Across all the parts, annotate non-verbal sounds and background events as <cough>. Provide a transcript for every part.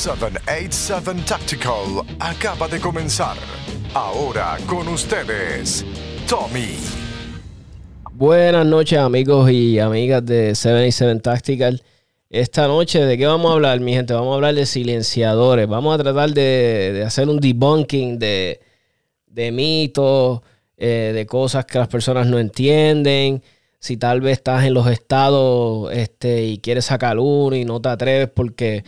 787 Tactical acaba de comenzar. Ahora con ustedes, Tommy. Buenas noches amigos y amigas de 787 Tactical. Esta noche, ¿de qué vamos a hablar, mi gente? Vamos a hablar de silenciadores. Vamos a tratar de, hacer un debunking de, de mitos, eh, de cosas que las personas no entienden. Si tal vez estás en los estados este, y quieres sacar uno y no te atreves porque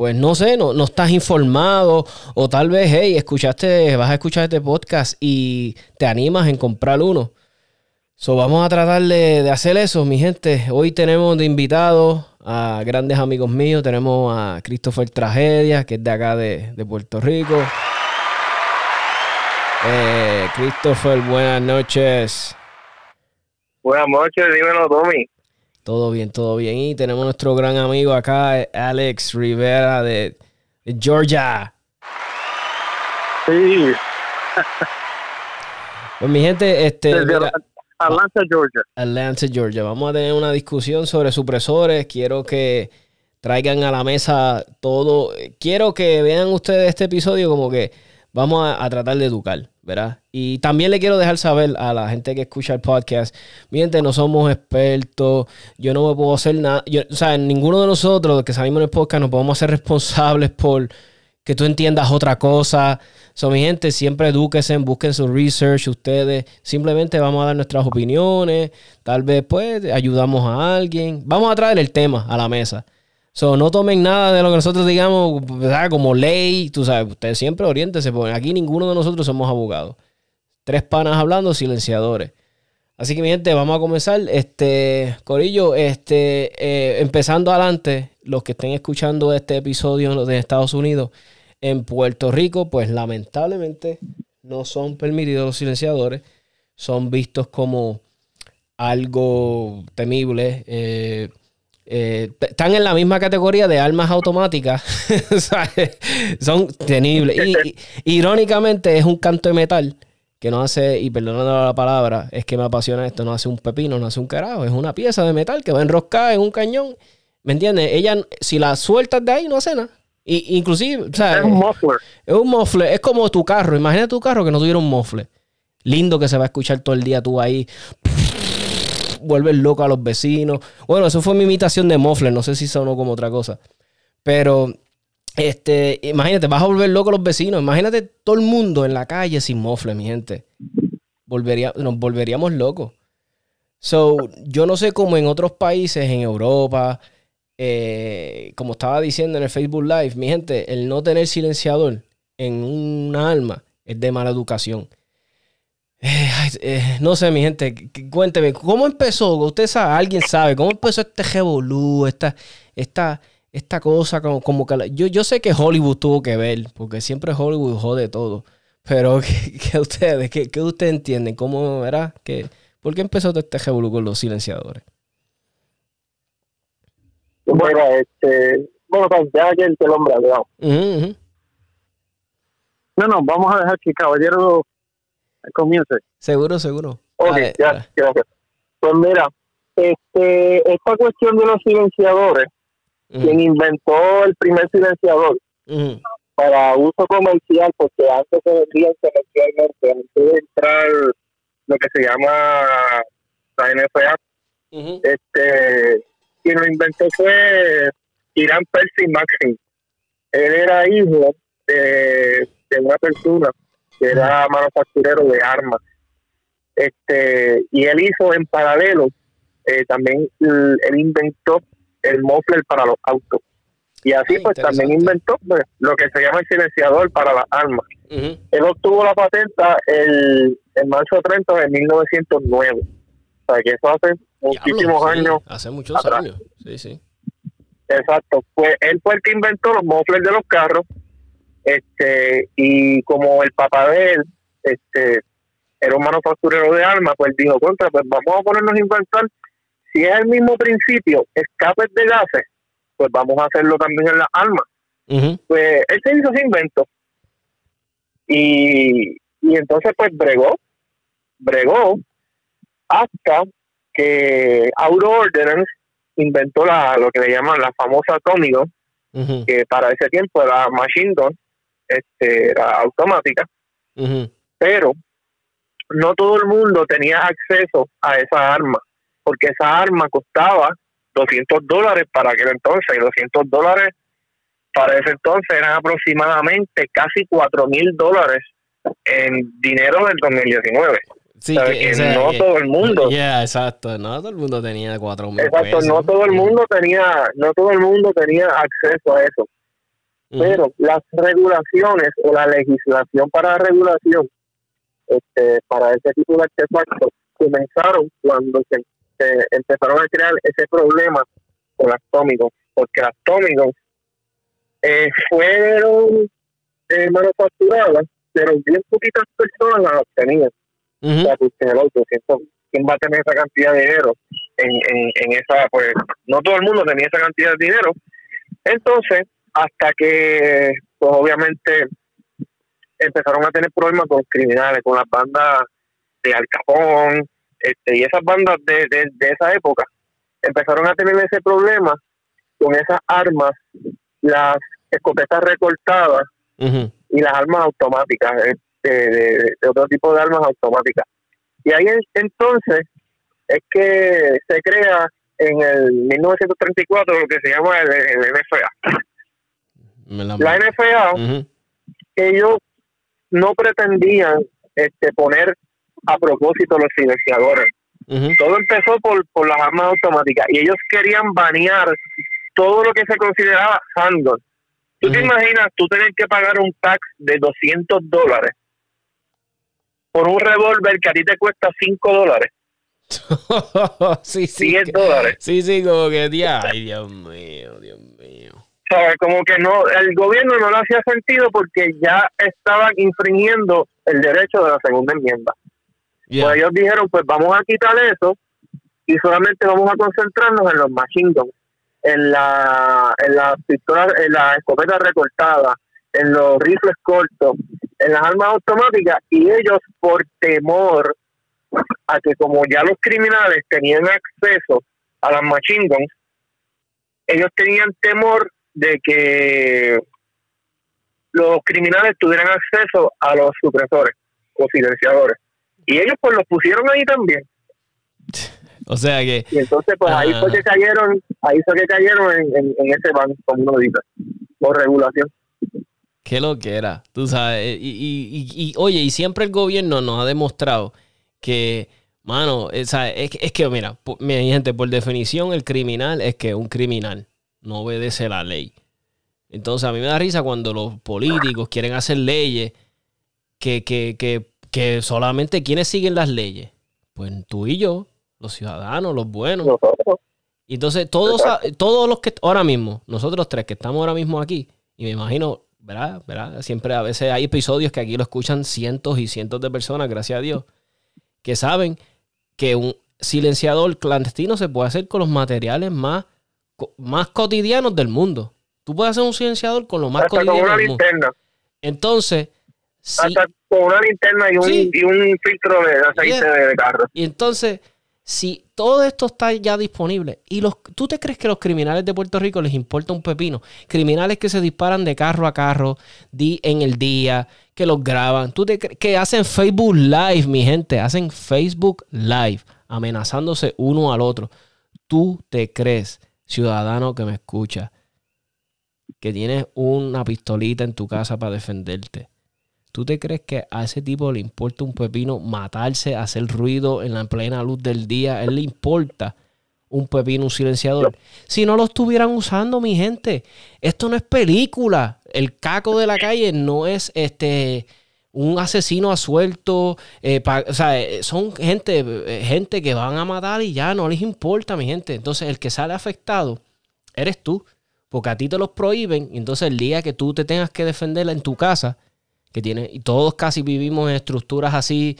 pues no sé, no, no estás informado o tal vez, hey, escuchaste, vas a escuchar este podcast y te animas en comprar uno. So, vamos a tratar de, hacer eso, mi gente. Hoy tenemos de invitados a grandes amigos míos. Tenemos a Christopher Tragedia, que es de acá de, Puerto Rico. Eh, Christopher, buenas noches. Buenas noches, dímelo, Tommy. Todo bien, todo bien. Y tenemos nuestro gran amigo acá, Alex Rivera de, Georgia. Sí. Pues mi gente, este. Atlanta, Georgia. Atlanta, Georgia. Vamos a tener una discusión sobre supresores. Quiero que traigan a la mesa todo. Quiero que vean ustedes este episodio como que vamos a, a tratar de educar. Y también le quiero dejar saber a la gente que escucha el podcast, miente, no somos expertos, yo no me puedo hacer nada, o sea, ninguno de nosotros que salimos en el podcast nos podemos hacer responsables por que tú entiendas otra cosa. So, mi gente, siempre edúquense, busquen su research ustedes. Simplemente vamos a dar nuestras opiniones. Tal vez, pues, ayudamos a alguien. Vamos a traer el tema a la mesa. So, no tomen nada de lo que nosotros digamos como ley. Tú sabes, ustedes siempre orientense, porque aquí ninguno de nosotros somos abogados. Tres panas hablando, silenciadores. Así que, mi gente, vamos a comenzar. Este, Corillo, este, eh, empezando adelante, los que estén escuchando este episodio de Estados Unidos, en Puerto Rico, pues lamentablemente no son permitidos los silenciadores. Son vistos como algo temible. Eh, eh, están en la misma categoría de armas automáticas. <laughs> Son tenibles. Y, irónicamente es un canto de metal que no hace, y perdonando la palabra, es que me apasiona esto, no hace un pepino, no hace un carajo, es una pieza de metal que va enroscada en un cañón. ¿Me entiendes? Ella, si la sueltas de ahí, no hace nada. Y, inclusive, es un muffler. Es un muffler, es como tu carro. Imagina tu carro que no tuviera un muffler. Lindo que se va a escuchar todo el día tú ahí vuelve loco a los vecinos. Bueno, eso fue mi imitación de Mofler, no sé si sonó como otra cosa. Pero, este, imagínate, vas a volver loco a los vecinos. Imagínate todo el mundo en la calle sin Mofler, mi gente. Volvería, nos volveríamos locos. So, yo no sé cómo en otros países, en Europa, eh, como estaba diciendo en el Facebook Live, mi gente, el no tener silenciador en un alma es de mala educación. Eh, eh, no sé, mi gente, cuénteme, ¿cómo empezó? Usted sabe, alguien sabe, ¿cómo empezó este revolú, esta, esta, esta cosa como, como que... yo, yo sé que Hollywood tuvo que ver, porque siempre Hollywood jode todo, pero <laughs> ¿qué, ustedes, qué, qué ustedes entienden? ¿Cómo, era? ¿Qué, ¿Por qué empezó este revolú con los silenciadores? Bueno, este, bueno, pues ya que el hombre, No, no, vamos a dejar que Caballero comience. Seguro, seguro. Ok, ya, gracias. Pues mira, este, esta cuestión de los silenciadores, quien inventó el primer silenciador para uso comercial, porque antes se vendían comercialmente, antes de entrar lo que se llama la NFA, este, quien lo inventó fue Irán Percy Maxim. Él era hijo de, de una persona que era manufacturero de armas. Este, y él hizo en paralelo, eh, también él inventó el muffler para los autos. Y así pues también inventó pues, lo que se llama el silenciador para las armas. Él obtuvo la patenta el, en marzo 30 de 1909. O sea que eso hace muchísimos años. Hace muchos años, sí, sí. Exacto. Pues él fue el que inventó los mufflers de los carros este y como el papá de él este era un manufacturero de armas pues dijo contra pues vamos a ponernos a inventar. Si es el mismo principio escapes de gases pues vamos a hacerlo también en las armas pues él se hizo ese invento. Y, y entonces pues bregó bregó hasta que Auto Ordnance inventó la, lo que le llaman la famosa atómico que para ese tiempo era machine gun, este, era automática, pero no todo el mundo tenía acceso a esa arma, porque esa arma costaba 200 dólares para aquel entonces, y 200 dólares para ese entonces eran aproximadamente casi 4 mil dólares en dinero del 2019. Sí, que, no todo el mundo. Ya, exacto. No todo el mundo tenía cuatro mil Exacto, no todo el mundo tenía, no todo el mundo tenía acceso a eso. Pero las regulaciones o la legislación para la regulación este, para ese tipo de artefactos comenzaron cuando se, empezaron a crear ese problema con las Tommy porque las Tommy eh, fueron eh, manufacturadas, pero bien poquitas personas las obtenían. ¿quién va a tener esa cantidad de dinero? En, en, en esa, pues, no todo el mundo tenía esa cantidad de dinero. Entonces, hasta que, pues, obviamente, empezaron a tener problemas con criminales, con las bandas de Al Capón, este, y esas bandas de, de, esa época empezaron a tener ese problema con esas armas, las escopetas recortadas y las armas automáticas, este, de, otro tipo de armas automáticas. Y ahí entonces es que se crea en el 1934 lo que se llama el, NFA. La NFA, ellos no pretendían este, poner a propósito los silenciadores. Todo empezó por, por las armas automáticas y ellos querían banear todo lo que se consideraba handgun. ¿Tú te imaginas tú tener que pagar un tax de 200 dólares por un revólver que a ti te cuesta 5 dólares? <laughs> sí, sí. 10 dólares. Sí, sí, como que, ay, Dios mío, Dios mío. Como que no, el gobierno no le hacía sentido porque ya estaban infringiendo el derecho de la segunda enmienda. Pues ellos dijeron, pues vamos a quitar eso y solamente vamos a concentrarnos en los machine guns, en la, en la pistola, en la escopeta recortada, en los rifles cortos, en las armas automáticas y ellos por temor a que como ya los criminales tenían acceso a las machine guns, ellos tenían temor de que los criminales tuvieran acceso a los supresores o silenciadores. Y ellos pues los pusieron ahí también. <laughs> O sea que... Y entonces pues ahí fue que cayeron, ahí fue que cayeron en, ese banco, como uno dice, por regulación. Qué lo que era, tú sabes. Y, y, y, oye, y siempre el gobierno nos ha demostrado que, mano, es, es que, mira, mi gente, por definición, el criminal es que un criminal no obedece la ley. Entonces a mí me da risa cuando los políticos quieren hacer leyes que, que, que, que solamente quienes siguen las leyes. Pues tú y yo, los ciudadanos, los buenos. Y entonces todos, todos los que ahora mismo, nosotros tres que estamos ahora mismo aquí, y me imagino, ¿verdad? ¿verdad? Siempre a veces hay episodios que aquí lo escuchan cientos y cientos de personas, gracias a Dios, que saben que un silenciador clandestino se puede hacer con los materiales más más cotidianos del mundo. Tú puedes hacer un silenciador con lo más cotidiano con una del mundo. linterna. Entonces, hasta con una linterna y un, y un filtro de aceite de carro. Y entonces, si todo esto está ya disponible y los, tú te crees que los criminales de Puerto Rico les importa un pepino, criminales que se disparan de carro a carro di, en el día, que los graban, tú te que hacen Facebook Live, mi gente, hacen Facebook Live amenazándose uno al otro. Tú te crees ciudadano que me escucha, que tienes una pistolita en tu casa para defenderte. ¿Tú te crees que a ese tipo le importa un pepino matarse, hacer ruido en la plena luz del día? ¿A él le importa un pepino, un silenciador? Si no lo estuvieran usando, mi gente, esto no es película. El caco de la calle no es este un asesino asuelto. Eh, o sea, eh, son gente, eh, gente que van a matar y ya no les importa, mi gente. Entonces, el que sale afectado eres tú. Porque a ti te los prohíben. Y entonces, el día que tú te tengas que defenderla en tu casa, que tiene, y todos casi vivimos en estructuras así,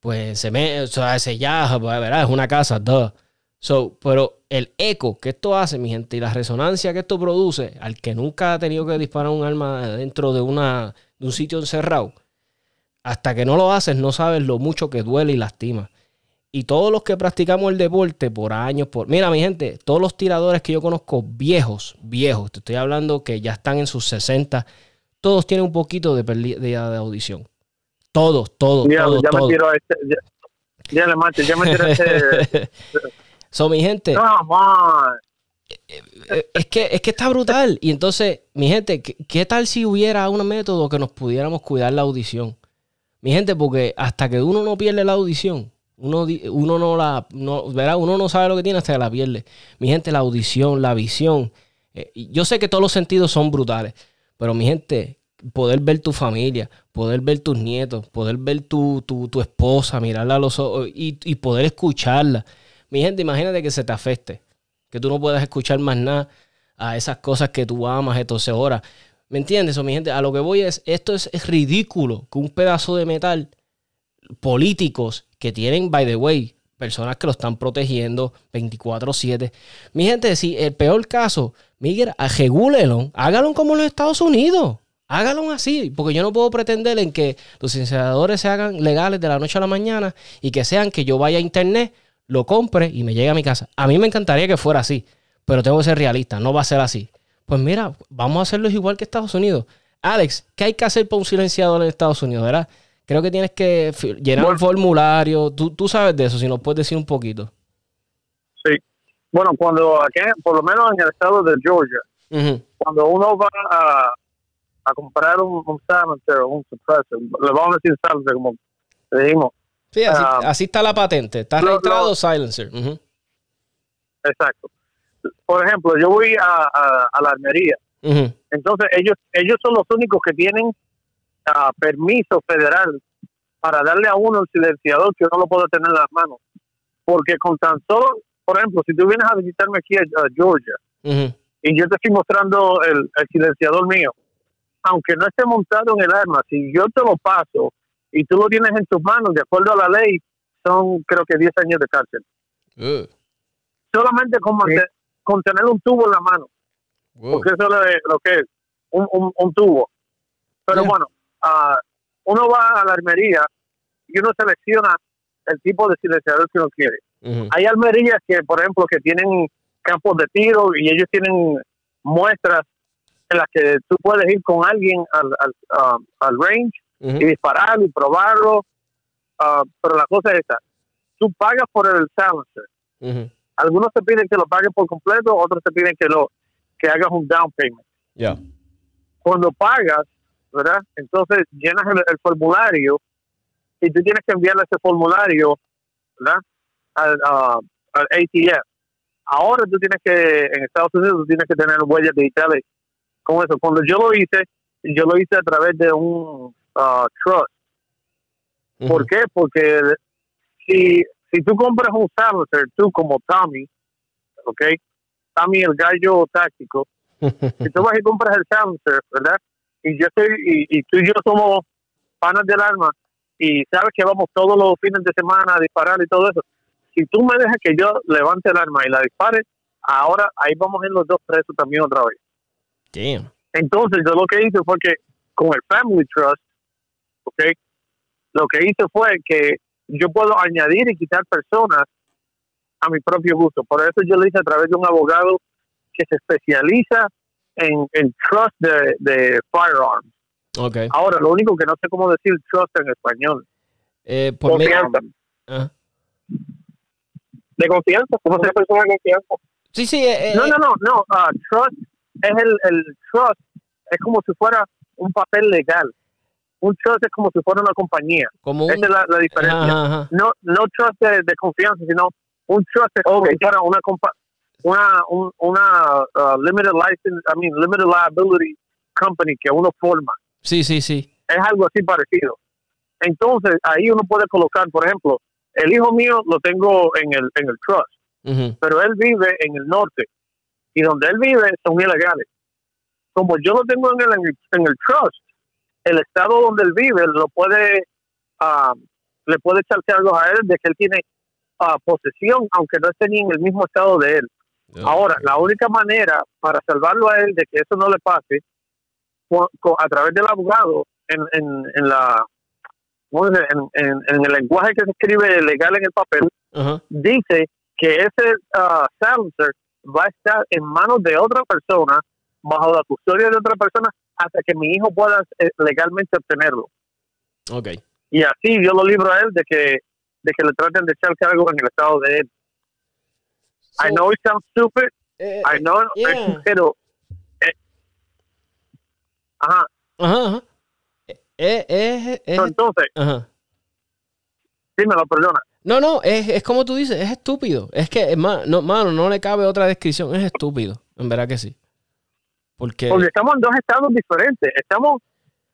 pues se me, o sea, ya, pues, ¿verdad? Es una casa, duh. So, pero el eco que esto hace, mi gente, y la resonancia que esto produce, al que nunca ha tenido que disparar un arma dentro de, una, de un sitio encerrado, hasta que no lo haces, no sabes lo mucho que duele y lastima. Y todos los que practicamos el deporte por años, por... Mira, mi gente, todos los tiradores que yo conozco viejos, viejos, te estoy hablando que ya están en sus 60, todos tienen un poquito de pérdida de audición. Todos, todos, ya, todos, ya me tiro a este, ya, le macho, ya me tiro a este... <laughs> so, mi gente... Eh, eh, es que, es que está brutal. Y entonces, mi gente, ¿qué, tal si hubiera un método que nos pudiéramos cuidar la audición? Mi gente, porque hasta que uno no pierde la audición, uno, uno no la, no, Uno no sabe lo que tiene hasta que la pierde. Mi gente, la audición, la visión. Eh, yo sé que todos los sentidos son brutales, pero mi gente, poder ver tu familia, poder ver tus nietos, poder ver tu, tu, esposa, mirarla a los ojos y, y poder escucharla. Mi gente, imagínate que se te afecte que tú no puedas escuchar más nada a esas cosas que tú amas, entonces ahora, ¿me entiendes? O mi gente, a lo que voy es, esto es, ridículo que un pedazo de metal, políticos que tienen, by the way, personas que lo están protegiendo 24/7. Mi gente, si el peor caso, Miguel, regúlelo, hágalo como los Estados Unidos. Hágalo así, porque yo no puedo pretender en que los incineradores se hagan legales de la noche a la mañana y que sean que yo vaya a internet, lo compre y me llegue a mi casa. A mí me encantaría que fuera así, pero tengo que ser realista, no va a ser así. Pues mira, vamos a hacerlo igual que Estados Unidos. Alex, ¿qué hay que hacer para un silenciador en Estados Unidos, verdad? Creo que tienes que llenar un formulario. ¿Tú, tú sabes de eso, si nos puedes decir un poquito. Sí. Bueno, cuando aquí, por lo menos en el estado de Georgia, cuando uno va a, a comprar un, un silencer o un suppressor, le vamos a decir silencer, como dijimos, Sí, ah, así, está la patente. Está registrado silencer. Exacto. Por ejemplo, yo voy a, la armería. Entonces, ellos ellos son los únicos que tienen uh, permiso federal para darle a uno el silenciador que uno lo puede tener en las manos. Porque con tan solo, por ejemplo, si tú vienes a visitarme aquí a, Georgia y yo te estoy mostrando el, el silenciador mío, aunque no esté montado en el arma, si yo te lo paso y tú lo tienes en tus manos, de acuerdo a la ley, son creo que 10 años de cárcel. Solamente con, tener un tubo en la mano. Porque eso es lo que es, un, un, tubo. Pero bueno, uh, uno va a la armería y uno selecciona el tipo de silenciador que uno quiere. Hay armerías que, por ejemplo, que tienen campos de tiro y ellos tienen muestras en las que tú puedes ir con alguien al, al, ah, al range y dispararlo y probarlo. Ah, pero la cosa es esta, tú pagas por el silencer. Algunos te piden que lo pagues por completo, otros te piden que lo que hagas un down payment. Cuando pagas, ¿verdad? Entonces llenas el, formulario y tú tienes que enviarle ese formulario, ¿verdad? Al, uh, al ATF. Ahora tú tienes que, en Estados Unidos, tú tienes que tener huellas digitales con eso. Cuando yo lo hice, yo lo hice a través de un uh, trust. ¿Por qué? Porque si, si tú compras un silencer, tú como Tommy, ¿ok? Tommy el gallo táctico, <laughs> si tú vas y compras el silencer, ¿verdad? Y yo estoy, y, y tú y yo somos panas del arma, y sabes que vamos todos los fines de semana a disparar y todo eso. Si tú me dejas que yo levante el arma y la dispare, ahora ahí vamos en los dos presos también otra vez. Entonces, yo lo que hice fue que con el Family Trust, ¿ok? Lo que hice fue que yo puedo añadir y quitar personas a mi propio gusto. Por eso yo lo hice a través de un abogado que se especializa en, en trust de, de firearms. Okay. Ahora, lo único que no sé cómo decir trust en español. Eh, por confianza. Ah. De confianza, ¿cómo se persona de confianza? Sí, sí. Eh, no, no, no, no. Uh, trust es el, el trust, es como si fuera un papel legal un trust es como si fuera una compañía. Esa es la, diferencia. No, no trust de, confianza, sino un trust es como para una una una uh, limited license, I mean limited liability company que uno forma. Sí, sí, sí. Es algo así parecido. Entonces, ahí uno puede colocar, por ejemplo, el hijo mío lo tengo en el en el trust, pero él vive en el norte y donde él vive son ilegales. Como yo lo tengo en el en el trust, el estado donde él vive lo puede uh, le puede echar cargos a él de que él tiene uh, posesión aunque no esté ni en el mismo estado de él. Ahora la única manera para salvarlo a él de que eso no le pase a través del abogado en, en, en la en, el lenguaje que se escribe legal en el papel, dice que ese uh, silencer va a estar en manos de otra persona, bajo la custodia de otra persona, hasta que mi hijo pueda eh, legalmente obtenerlo. Okay. Y así yo lo libro a él de que de que le traten de echar cargo en el estado de él. I know it sounds stupid. Eh, I know, pero eh, ajá. Ajá, ajá. Eh, eh, entonces, ajá. Dímelo, perdona. No, no, es, es como tú dices, es estúpido. Es que, no, mano, no le cabe otra descripción. Es estúpido, en verdad que sí. Porque... Porque estamos en dos estados diferentes. Estamos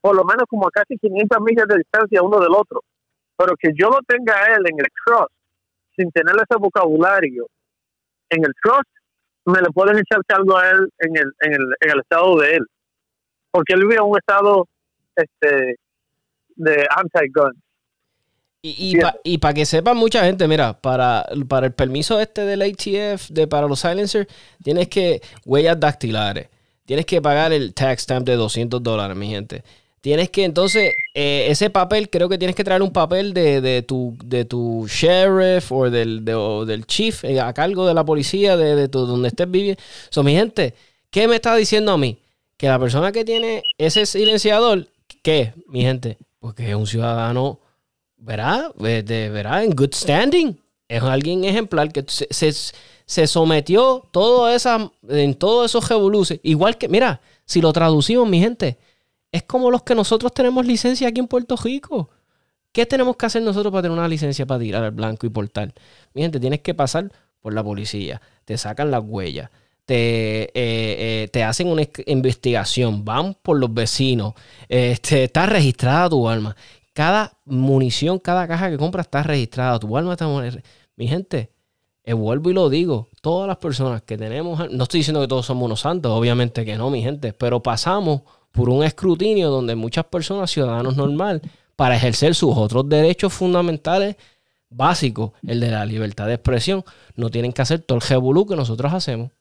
por lo menos como a casi 500 millas de distancia uno del otro. Pero que yo lo tenga a él en el trust, sin tener ese vocabulario, en el trust, me le pueden echar cargo a él en el, en el, en el estado de él. Porque él vive en un estado este de anti-gun. Y, y para que sepa mucha gente, mira, para, para el permiso este del ATF, de, para los silencers, tienes que huellas dactilares. Tienes que pagar el tax stamp de 200 dólares, mi gente. Tienes que entonces, eh, ese papel, creo que tienes que traer un papel de, de tu, de tu sheriff o del, del chief eh, a cargo de la policía de, de tu, donde estés viviendo. So, mi gente, ¿qué me está diciendo a mí? Que la persona que tiene ese silenciador, ¿qué, mi gente? Porque es un ciudadano verá, de, verá, en good standing. Es alguien ejemplar que se, se, sometió todo esa, en todos esos revoluces. Igual que, mira, si lo traducimos, mi gente, es como los que nosotros tenemos licencia aquí en Puerto Rico. ¿Qué tenemos que hacer nosotros para tener una licencia para tirar al blanco y portar? Mi gente, tienes que pasar por la policía, te sacan las huellas, te, eh, eh, te hacen una investigación, van por los vecinos, este, está registrada tu arma cada munición, cada caja que compras está registrada. Tu alma está. Mi gente, eh, vuelvo y lo digo. Todas las personas que tenemos. No estoy diciendo que todos somos unos santos, obviamente que no, mi gente. Pero pasamos por un escrutinio donde muchas personas, ciudadanos normal, para ejercer sus otros derechos fundamentales básicos, el de la libertad de expresión, no tienen que hacer todo el revolú que nosotros hacemos.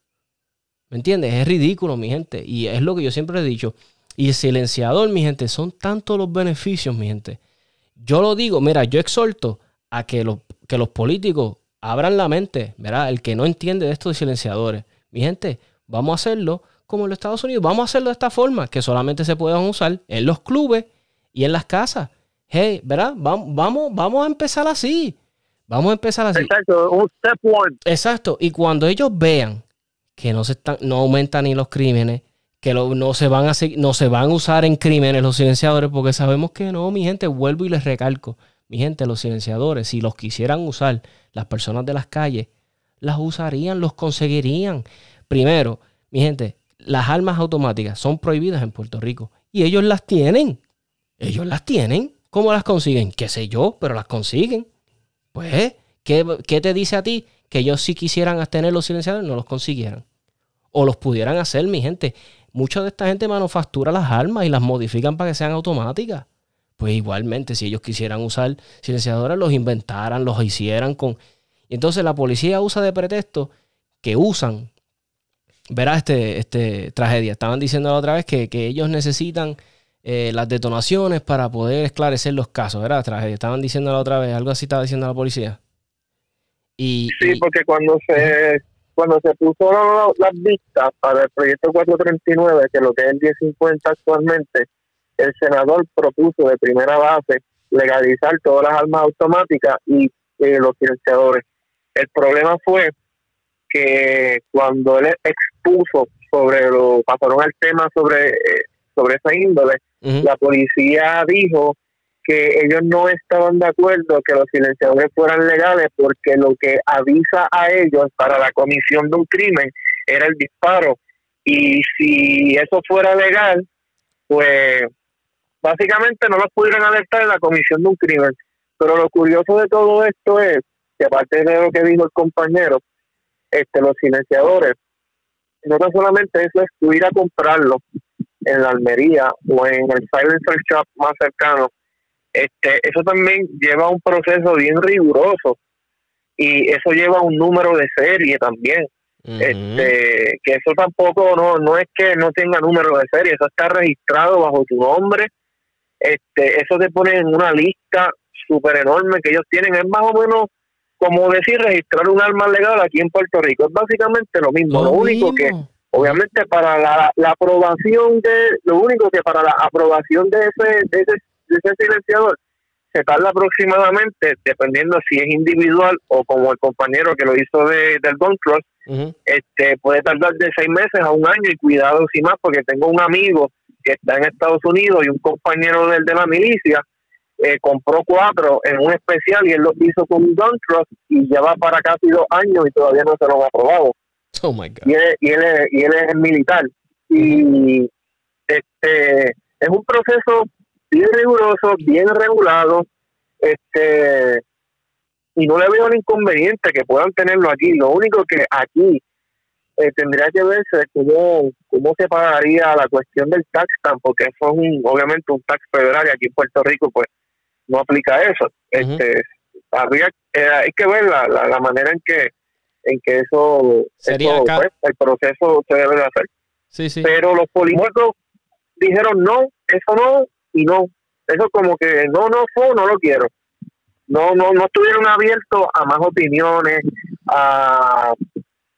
¿Me entiendes? Es ridículo, mi gente. Y es lo que yo siempre he dicho. Y el silenciador, mi gente, son tantos los beneficios, mi gente, yo lo digo, mira, yo exhorto a que que los políticos abran la mente, ¿verdad? El que no entiende de estos silenciadores. Mi gente, vamos a hacerlo como en los Estados Unidos. Vamos a hacerlo de esta forma, que solamente se puedan usar en los clubes y en las casas. Hey, ¿verdad? Vamos, vamos, vamos a empezar así. Vamos a empezar así. Exacto, un step one. Exacto. Y cuando ellos vean que no se están, no aumentan ni los crímenes, que no, se van a, no se van a usar en crímenes los silenciadores, porque sabemos que no, mi gente, vuelvo y les recalco, mi gente, los silenciadores, si los quisieran usar las personas de las calles, las usarían, los conseguirían. Primero, mi gente, las armas automáticas son prohibidas en Puerto Rico y ellos las tienen. Ellos las tienen. ¿Cómo las consiguen? Qué sé yo, pero las consiguen. Pues, ¿qué, ¿qué, te dice a ti? Que ellos si quisieran tener los silenciadores no los consiguieran. O los pudieran hacer, mi gente mucha de esta gente manufactura las armas y las modifican para que sean automáticas. Pues igualmente, si ellos quisieran usar silenciadores, los inventaran, los hicieran con... Y entonces la policía usa de pretexto que usan, verá este, este tragedia. Estaban diciendo la otra vez que, ellos necesitan eh, las detonaciones para poder esclarecer los casos, ¿verdad? Tragedia. Estaban diciendo la otra vez, algo así estaba diciendo la policía. Y, sí, porque cuando se cuando se puso las vistas para el proyecto 439, que lo que es el 1050 actualmente, el senador propuso de primera base legalizar todas las armas automáticas y eh, los silenciadores. El problema fue que cuando él expuso sobre lo, pasaron al tema sobre, eh, sobre esa índole, la policía dijo que ellos no estaban de acuerdo que los silenciadores fueran legales porque lo que avisa a ellos para la comisión de un crimen era el disparo. Y si eso fuera legal, pues básicamente no los pudieran alertar en la comisión de un crimen. Pero lo curioso de todo esto es que aparte de lo que dijo el compañero, este los silenciadores, no tan solamente eso es ir a comprarlo en la almería o en el silencer shop más cercano, este, eso también lleva un proceso bien riguroso y eso lleva un número de serie también. este, que eso tampoco no, no es que no tenga número de serie, eso está registrado bajo tu nombre este, eso te pone en una lista súper enorme que ellos tienen. Es más o menos como decir registrar un arma legal aquí en Puerto Rico. Es básicamente lo mismo. Lo, único que, obviamente, para la, la, aprobación de, lo único que para la aprobación de ese, de ese, de ese silenciador se tarda aproximadamente, dependiendo si es individual o como el compañero que lo hizo de, del Don Cross, este, puede tardar de seis meses a un año y cuidado sin más, porque tengo un amigo que está en Estados Unidos y un compañero del de la milicia eh, compró cuatro en un especial y él lo hizo con un Don Cross y ya va para casi dos años y todavía no se lo ha aprobado. Oh my God. Y él, y él, es, y él es militar. Y este es un proceso bien riguroso, bien regulado, este y no le veo el inconveniente que puedan tenerlo aquí. Lo único que aquí eh, tendría que verse cómo, cómo se pagaría la cuestión del tax stamp, porque eso es un, obviamente un tax federal y aquí en Puerto Rico pues no aplica eso. Este habría eh, hay que ver la, la, manera en que en que eso, Sería pues, el proceso se debe de hacer. Sí, sí. Pero los políticos dijeron no, eso no y no. Eso como que no, no fue, no lo quiero. No, no, no estuvieron abiertos a más opiniones, a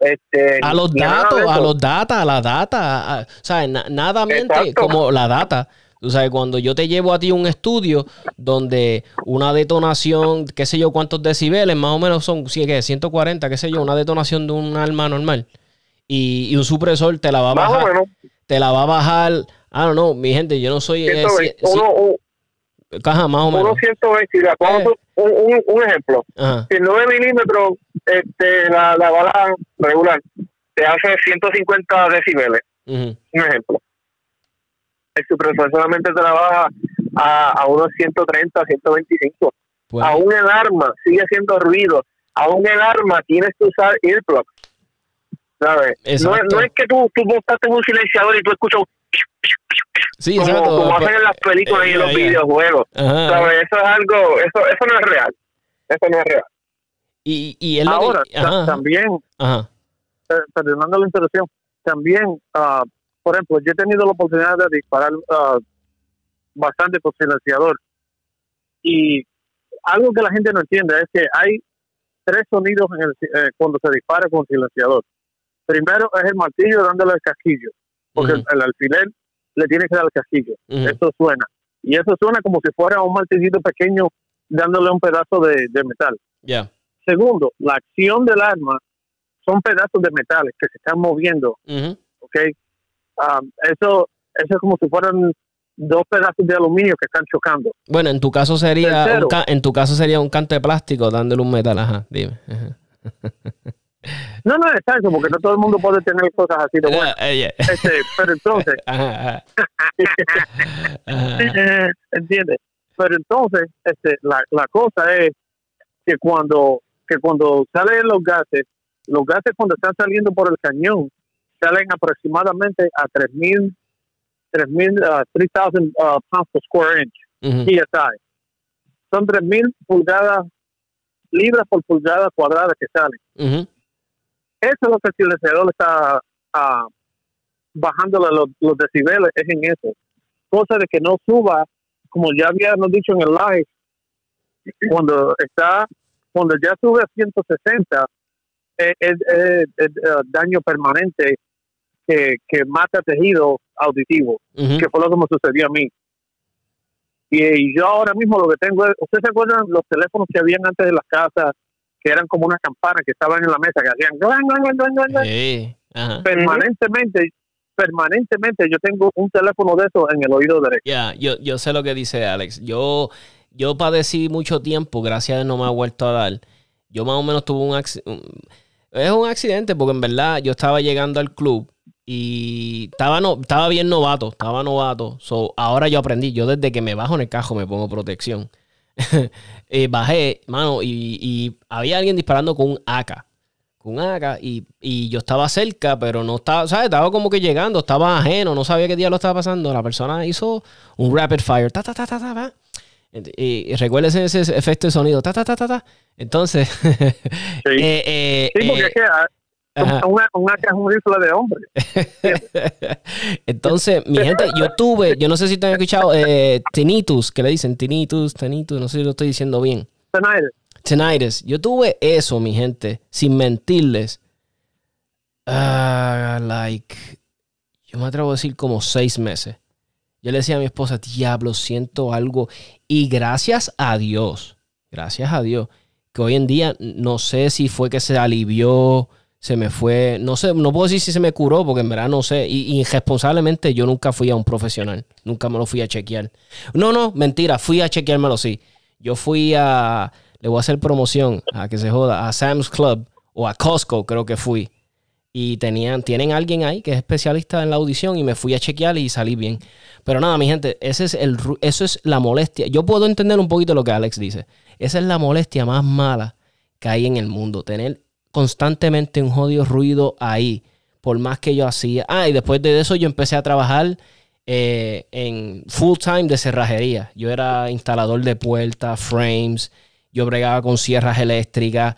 este, a los datos, a los data, a la data, o sea, nada mente como la data. Tú sabes, cuando yo te llevo a ti un estudio donde una detonación, qué sé yo, cuántos decibeles, más o menos son, ¿qué? 140, qué sé yo, una detonación de un arma normal. Y, un supresor te la va a bajar. Te la va a bajar. Ah, no, no, mi gente, yo no soy. Eh, Caja, más o menos. 120, eh. un, un, ejemplo. Si 9 milímetros, este, la, la bala regular te hace 150 decibeles. Un ejemplo el supresor solamente te la baja a, a unos 130, 125. Aún el arma sigue haciendo ruido. Aún el arma tienes que usar earplugs. ¿Sabes? No, no, es que tú, tú montaste un silenciador y tú escuchas sí, como, como hacen en las películas y en los videojuegos. ¿Sabes? Eso es algo, eso, eso no es real. Eso no es real. Y, y él Ahora, también, Ajá. Eh, perdonando la interrupción, también uh, por ejemplo, yo he tenido la oportunidad de disparar uh, bastante con silenciador y algo que la gente no entiende es que hay tres sonidos en el, eh, cuando se dispara con silenciador. Primero es el martillo dándole el casquillo, porque el, alfiler le tiene que dar el casquillo. Eso suena. Y eso suena como si fuera un martillito pequeño dándole un pedazo de, metal. Segundo, la acción del arma son pedazos de metales que se están moviendo. ¿ok? Um, eso, eso es como si fueran dos pedazos de aluminio que están chocando. Bueno, en tu caso sería un en tu caso sería un canto de plástico dándole un metal, ajá, dime. <laughs> No, no, exacto, porque no todo el mundo puede tener cosas así de buenas. Este, pero entonces, <laughs> <laughs> ¿entiendes? Pero entonces, este, la, la cosa es que cuando que cuando salen los gases, los gases cuando están saliendo por el cañón, salen aproximadamente a 3.000, 3.000, uh, 3,000 uh, pounds per square inch, PSI. Son 3.000 pulgadas, libras por pulgada cuadrada que salen. Eso es lo que el silenciador está uh, bajando los, los, decibeles, es en eso. Cosa de que no suba, como ya habíamos dicho en el live, cuando está, cuando ya sube a 160, es, es, es, daño permanente que, mata tejido auditivo, que fue lo que me sucedió a mí. Y, yo ahora mismo lo que tengo es, ¿ustedes se acuerdan los teléfonos que habían antes de las casas, que eran como unas campanas que estaban en la mesa, que hacían... permanentemente, permanentemente yo tengo un teléfono de esos en el oído derecho. Ya, yo, yo sé lo que dice Alex. Yo, yo padecí mucho tiempo, gracias a no me ha vuelto a dar. Yo más o menos tuve un accidente. Es un accidente porque en verdad yo estaba llegando al club y estaba, no, estaba bien novato, estaba novato. So, ahora yo aprendí, yo desde que me bajo en el cajo me pongo protección. <laughs> eh, bajé, mano, y, había alguien disparando con un AK. Con un AK, y, yo estaba cerca, pero no estaba, ¿sabes? Estaba como que llegando, estaba ajeno, no sabía qué día lo estaba pasando. La persona hizo un rapid fire, ta, ta, ta, ta, ta, Y, recuerden ese efecto de sonido, ta, ta, ta, ta, ta. Entonces, <laughs> sí. Eh, eh, sí, porque eh, es que <laughs> una, una rifle de hombre. <laughs> Entonces, mi gente, yo tuve, yo no sé si te han escuchado, eh, tinnitus, que le dicen tinnitus, tinnitus, no sé si lo estoy diciendo bien. Tinnitus. Tinnitus. Yo tuve eso, mi gente, sin mentirles. Ah, like, yo me atrevo a decir como seis meses. Yo le decía a mi esposa, diablo, siento algo. Y gracias a Dios, gracias a Dios, que hoy en día no sé si fue que se alivió, se me fue, no sé, no puedo decir si se me curó, porque en verdad no sé. Y, irresponsablemente yo nunca fui a un profesional, nunca me lo fui a chequear. No, no, mentira, fui a chequeármelo, sí. Yo fui a, le voy a hacer promoción, a que se joda, a Sam's Club o a Costco, creo que fui. Y tenían, tienen alguien ahí que es especialista en la audición y me fui a chequear y salí bien. Pero nada, mi gente, ese es el, eso es la molestia. Yo puedo entender un poquito lo que Alex dice. Esa es la molestia más mala que hay en el mundo. Tener constantemente un jodido ruido ahí. Por más que yo hacía. Ah, y después de eso yo empecé a trabajar eh, en full time de cerrajería. Yo era instalador de puertas, frames. Yo bregaba con sierras eléctricas.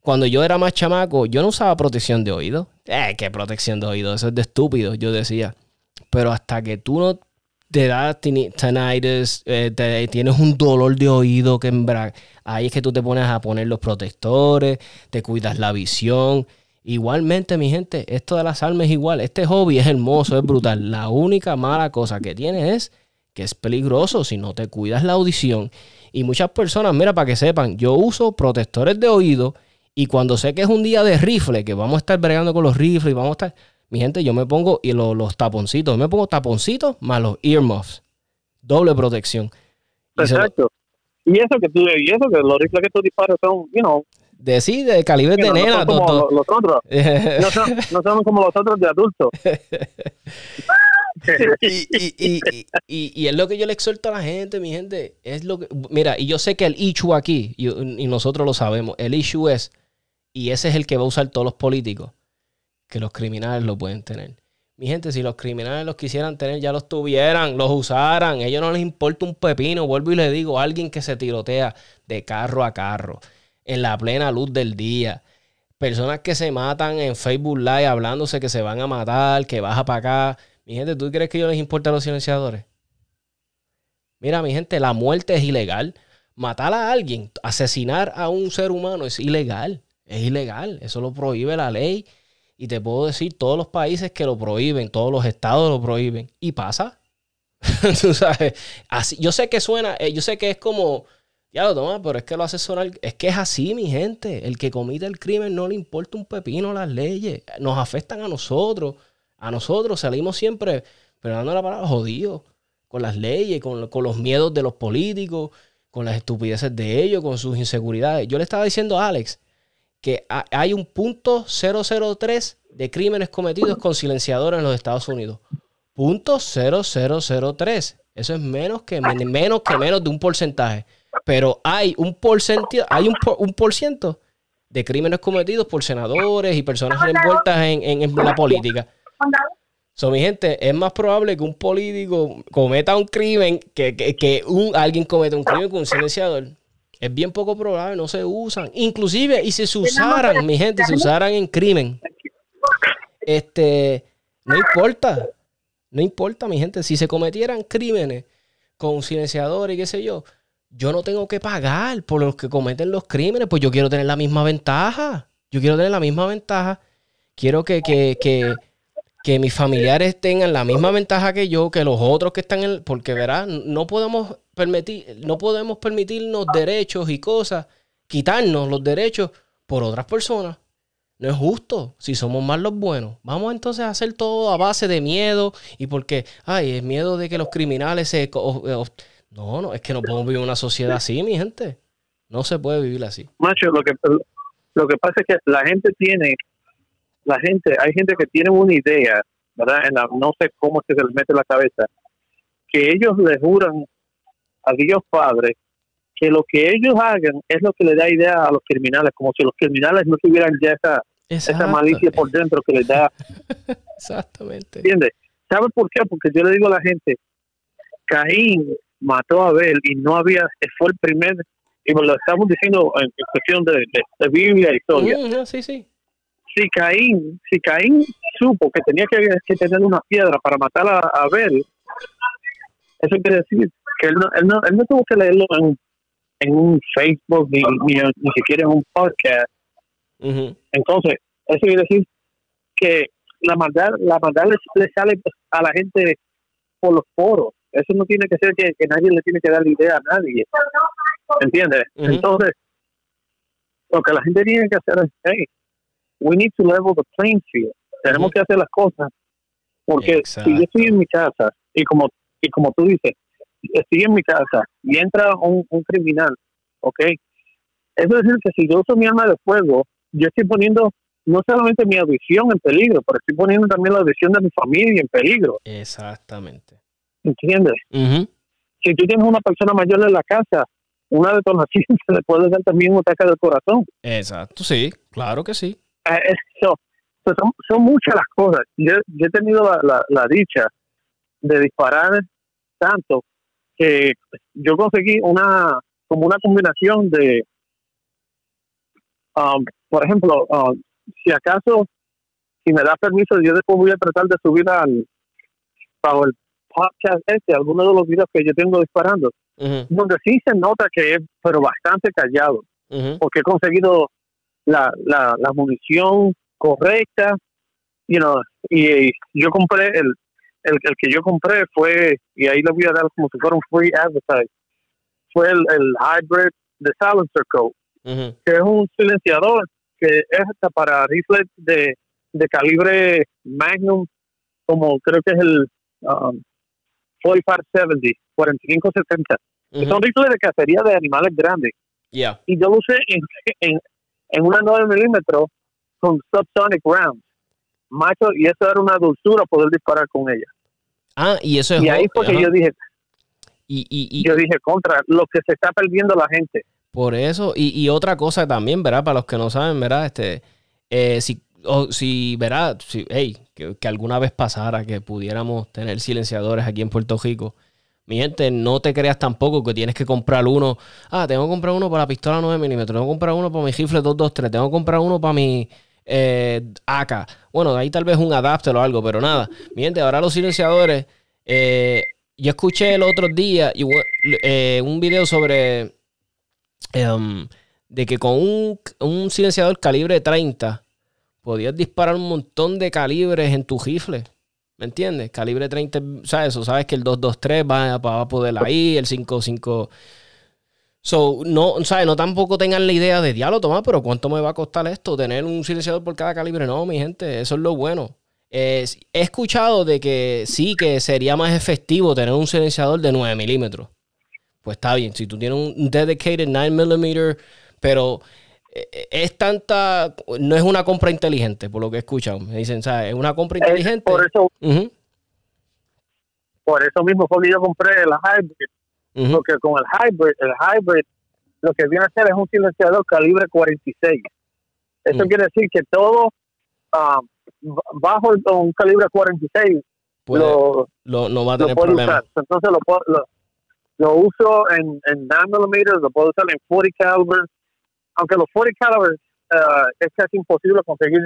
Cuando yo era más chamaco, yo no usaba protección de oído. Eh, qué protección de oído. Eso es de estúpido, yo decía. Pero hasta que tú no te da tinnitus, eh, tienes un dolor de oído que en ahí es que tú te pones a poner los protectores, te cuidas la visión. Igualmente, mi gente, esto de las almas es igual. Este hobby es hermoso, es brutal. La única mala cosa que tiene es que es peligroso si no te cuidas la audición. Y muchas personas, mira, para que sepan, yo uso protectores de oído y cuando sé que es un día de rifle, que vamos a estar bregando con los rifles y vamos a estar mi gente, yo me pongo y los taponcitos, me pongo taponcitos más los earmuffs. Doble protección. Exacto. Y, eso que tú, y eso que los rifles que tú disparas son, you know, de sí, de calibre de nena. No como los otros. no, son, no son como los otros de adultos. <laughs> y, y, y, y, es lo que yo le exhorto a la gente, mi gente. Es lo que, mira, y yo sé que el issue aquí, y, nosotros lo sabemos, el issue es, y ese es el que va a usar todos los políticos que los criminales lo pueden tener. Mi gente, si los criminales los quisieran tener, ya los tuvieran, los usaran. A ellos no les importa un pepino. Vuelvo y le digo, alguien que se tirotea de carro a carro, en la plena luz del día. Personas que se matan en Facebook Live hablándose que se van a matar, que baja para acá. Mi gente, ¿tú crees que ellos les importa a los silenciadores? Mira, mi gente, la muerte es ilegal. Matar a alguien, asesinar a un ser humano es ilegal. Es ilegal. Eso lo prohíbe la ley. Y te puedo decir todos los países que lo prohíben, todos los estados lo prohíben. Y pasa. <laughs> Tú sabes, así, yo sé que suena, eh, yo sé que es como, ya lo toma, pero es que lo hace sonar, es que es así, mi gente. El que comite el crimen no le importa un pepino las leyes. Nos afectan a nosotros. A nosotros salimos siempre, pero dando la palabra, jodidos. Con las leyes, con, con los miedos de los políticos, con las estupideces de ellos, con sus inseguridades. Yo le estaba diciendo a Alex, que hay un punto 003 de crímenes cometidos con silenciadores en los Estados Unidos. Punto 0003. Eso es menos que menos que menos de un porcentaje. Pero hay un porcentaje, hay un, un por ciento de crímenes cometidos por senadores y personas envueltas en, la política. So, mi gente, es más probable que un político cometa un crimen que, que, un, alguien cometa un crimen con un silenciador. Es bien poco probable, no se usan. Inclusive, y si se usaran, mi gente, se usaran en crimen, este, no importa, no importa, mi gente, si se cometieran crímenes con silenciador y qué sé yo, yo no tengo que pagar por los que cometen los crímenes, pues yo quiero tener la misma ventaja. Yo quiero tener la misma ventaja. Quiero que, que, que, que mis familiares tengan la misma ventaja que yo, que los otros que están en... Porque, verá, no podemos permitir, no podemos permitirnos derechos y cosas, quitarnos los derechos por otras personas. No es justo si somos más los buenos. Vamos entonces a hacer todo a base de miedo y porque, ay, es miedo de que los criminales se... no, no, es que no podemos vivir una sociedad así, mi gente. No se puede vivir así. Macho, lo que, lo que pasa es que la gente tiene, la gente, hay gente que tiene una idea, ¿verdad? En la, no sé cómo se les mete la cabeza, que ellos le juran a Dios Padre que lo que ellos hagan es lo que le da idea a los criminales, como si los criminales no tuvieran ya esa, esa malicia por dentro que les da. <laughs> Exactamente. ¿Entiendes? ¿Sabe por qué? Porque yo le digo a la gente, Caín mató a Abel y no había, fue el primer, y lo estamos diciendo en cuestión de, de, Biblia y historia. Mm, sí, sí. si Caín, si Caín supo que tenía que, tener una piedra para matar a, Abel, eso quiere decir que él no, él no, él no tuvo que leerlo en, en un Facebook ni, ni, siquiera en un podcast. Entonces, eso quiere decir que la maldad, la maldad le, sale a la gente por los foros. Eso no tiene que ser que, nadie le tiene que dar idea a nadie. ¿Entiendes? Entonces, lo que la gente tiene que hacer es, hey, we need to level the playing field. Tenemos que hacer las cosas. Porque si yo estoy en mi casa y como, y como tú dices, estoy en mi casa y entra un, un criminal, ¿ok? Eso es decir que si yo uso mi arma de fuego, yo estoy poniendo no solamente mi audición en peligro, pero estoy poniendo también la audición de mi familia en peligro. Exactamente. ¿Entiendes? Si tú tienes una persona mayor en la casa, una detonación se <laughs> le puede dar también un ataque del corazón. Exacto, sí, claro que sí. Eh, eso, son, son, muchas las cosas. Yo, he tenido la, la, dicha de disparar tanto que yo conseguí una como una combinación de um, por ejemplo um, si acaso, si me da permiso, yo después voy a tratar de subir al bajo el podcast este, algunos de los videos que yo tengo disparando, donde sí se nota que es, pero bastante callado, porque he conseguido la, la, la munición correcta, you know, y, yo compré el, el, el, que yo compré fue, y ahí le voy a dar como si fuera un free advertise, fue el, el hybrid de Silencer Code, que es un silenciador que es hasta para rifles de, de calibre Magnum, como creo que es el um, 4570, 4570. Son rifles de cacería de animales grandes. Y yo lo usé en, en, en una 9 milímetros con subsonic rounds. Macho, y eso era una dulzura poder disparar con ella. Ah, y eso es. Y ahí fue que yo dije. Y, y, y, yo dije, contra, lo que se está perdiendo la gente. Por eso, y, y, otra cosa también, ¿verdad? Para los que no saben, ¿verdad? Este, eh, si, o, si, ¿verdad? Si, hey, que, alguna vez pasara que pudiéramos tener silenciadores aquí en Puerto Rico. Mi gente, no te creas tampoco que tienes que comprar uno. Ah, tengo que comprar uno para la pistola 9 milímetros, tengo que comprar uno para mi rifle 223, tengo que comprar uno para mi eh, AK. Bueno, ahí tal vez un adapter o algo, pero nada. Mi gente, ahora los silenciadores. Eh, yo escuché el otro día un video sobre Em, de que con un, silenciador calibre 30 podías disparar un montón de calibres en tu rifle. ¿Me entiendes? Calibre 30, ¿sabes eso? Sabes que el 223 va, va a poder ahí, el 55. So, no, ¿sabes? No tampoco tengan la idea de diálogo, Tomás, pero ¿cuánto me va a costar esto? Tener un silenciador por cada calibre. No, mi gente, eso es lo bueno. he escuchado de que sí, que sería más efectivo tener un silenciador de 9 milímetros pues está bien. Si tú tienes un dedicated 9mm, pero eh, es tanta, no es una compra inteligente, por lo que he escuchado. Me dicen, ¿sabes? Es una compra inteligente. por eso, por eso mismo fue que yo compré el hybrid, porque con el hybrid, el hybrid, lo que viene a ser es un silenciador calibre 46. Eso mm. quiere decir que todo ah, bajo un calibre 46 lo, no va a tener problema. Entonces lo, lo, lo uso en, en 9 mm, lo puedo usar en 40 caliber. Aunque los 40 caliber uh, es casi imposible conseguir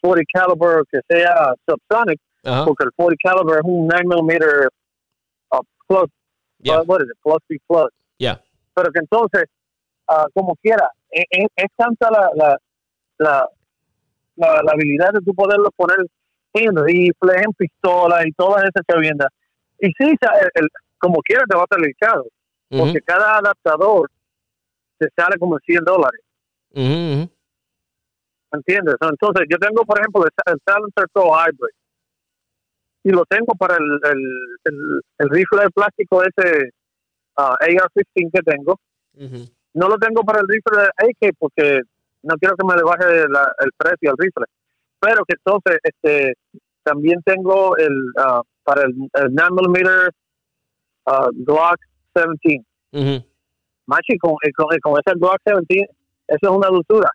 40 caliber que sea subsonic, porque el 40 caliber es un 9 mm uh, plus, yeah. what is it, plus B plus. Yeah. Pero que entonces, uh, como quiera, es, e, es, tanta la, la, la, la, habilidad de tú poderlo poner en rifles, en pistolas y todas esas chaviendas. Y sí, el, el, como quiera te va a salir caro, porque cada adaptador te sale como 100 dólares. ¿Entiendes? Entonces, yo tengo, por ejemplo, el, Silencer Pro Hybrid y lo tengo para el, el, el, rifle de plástico ese uh, AR-15 que tengo. No lo tengo para el rifle de AK porque no quiero que me le baje el precio al rifle. Pero que entonces este también tengo el uh, para el, 9mm uh, Glock 17. Machi, con, eh, con, eh, con, ese Glock 17, eso es una dulzura.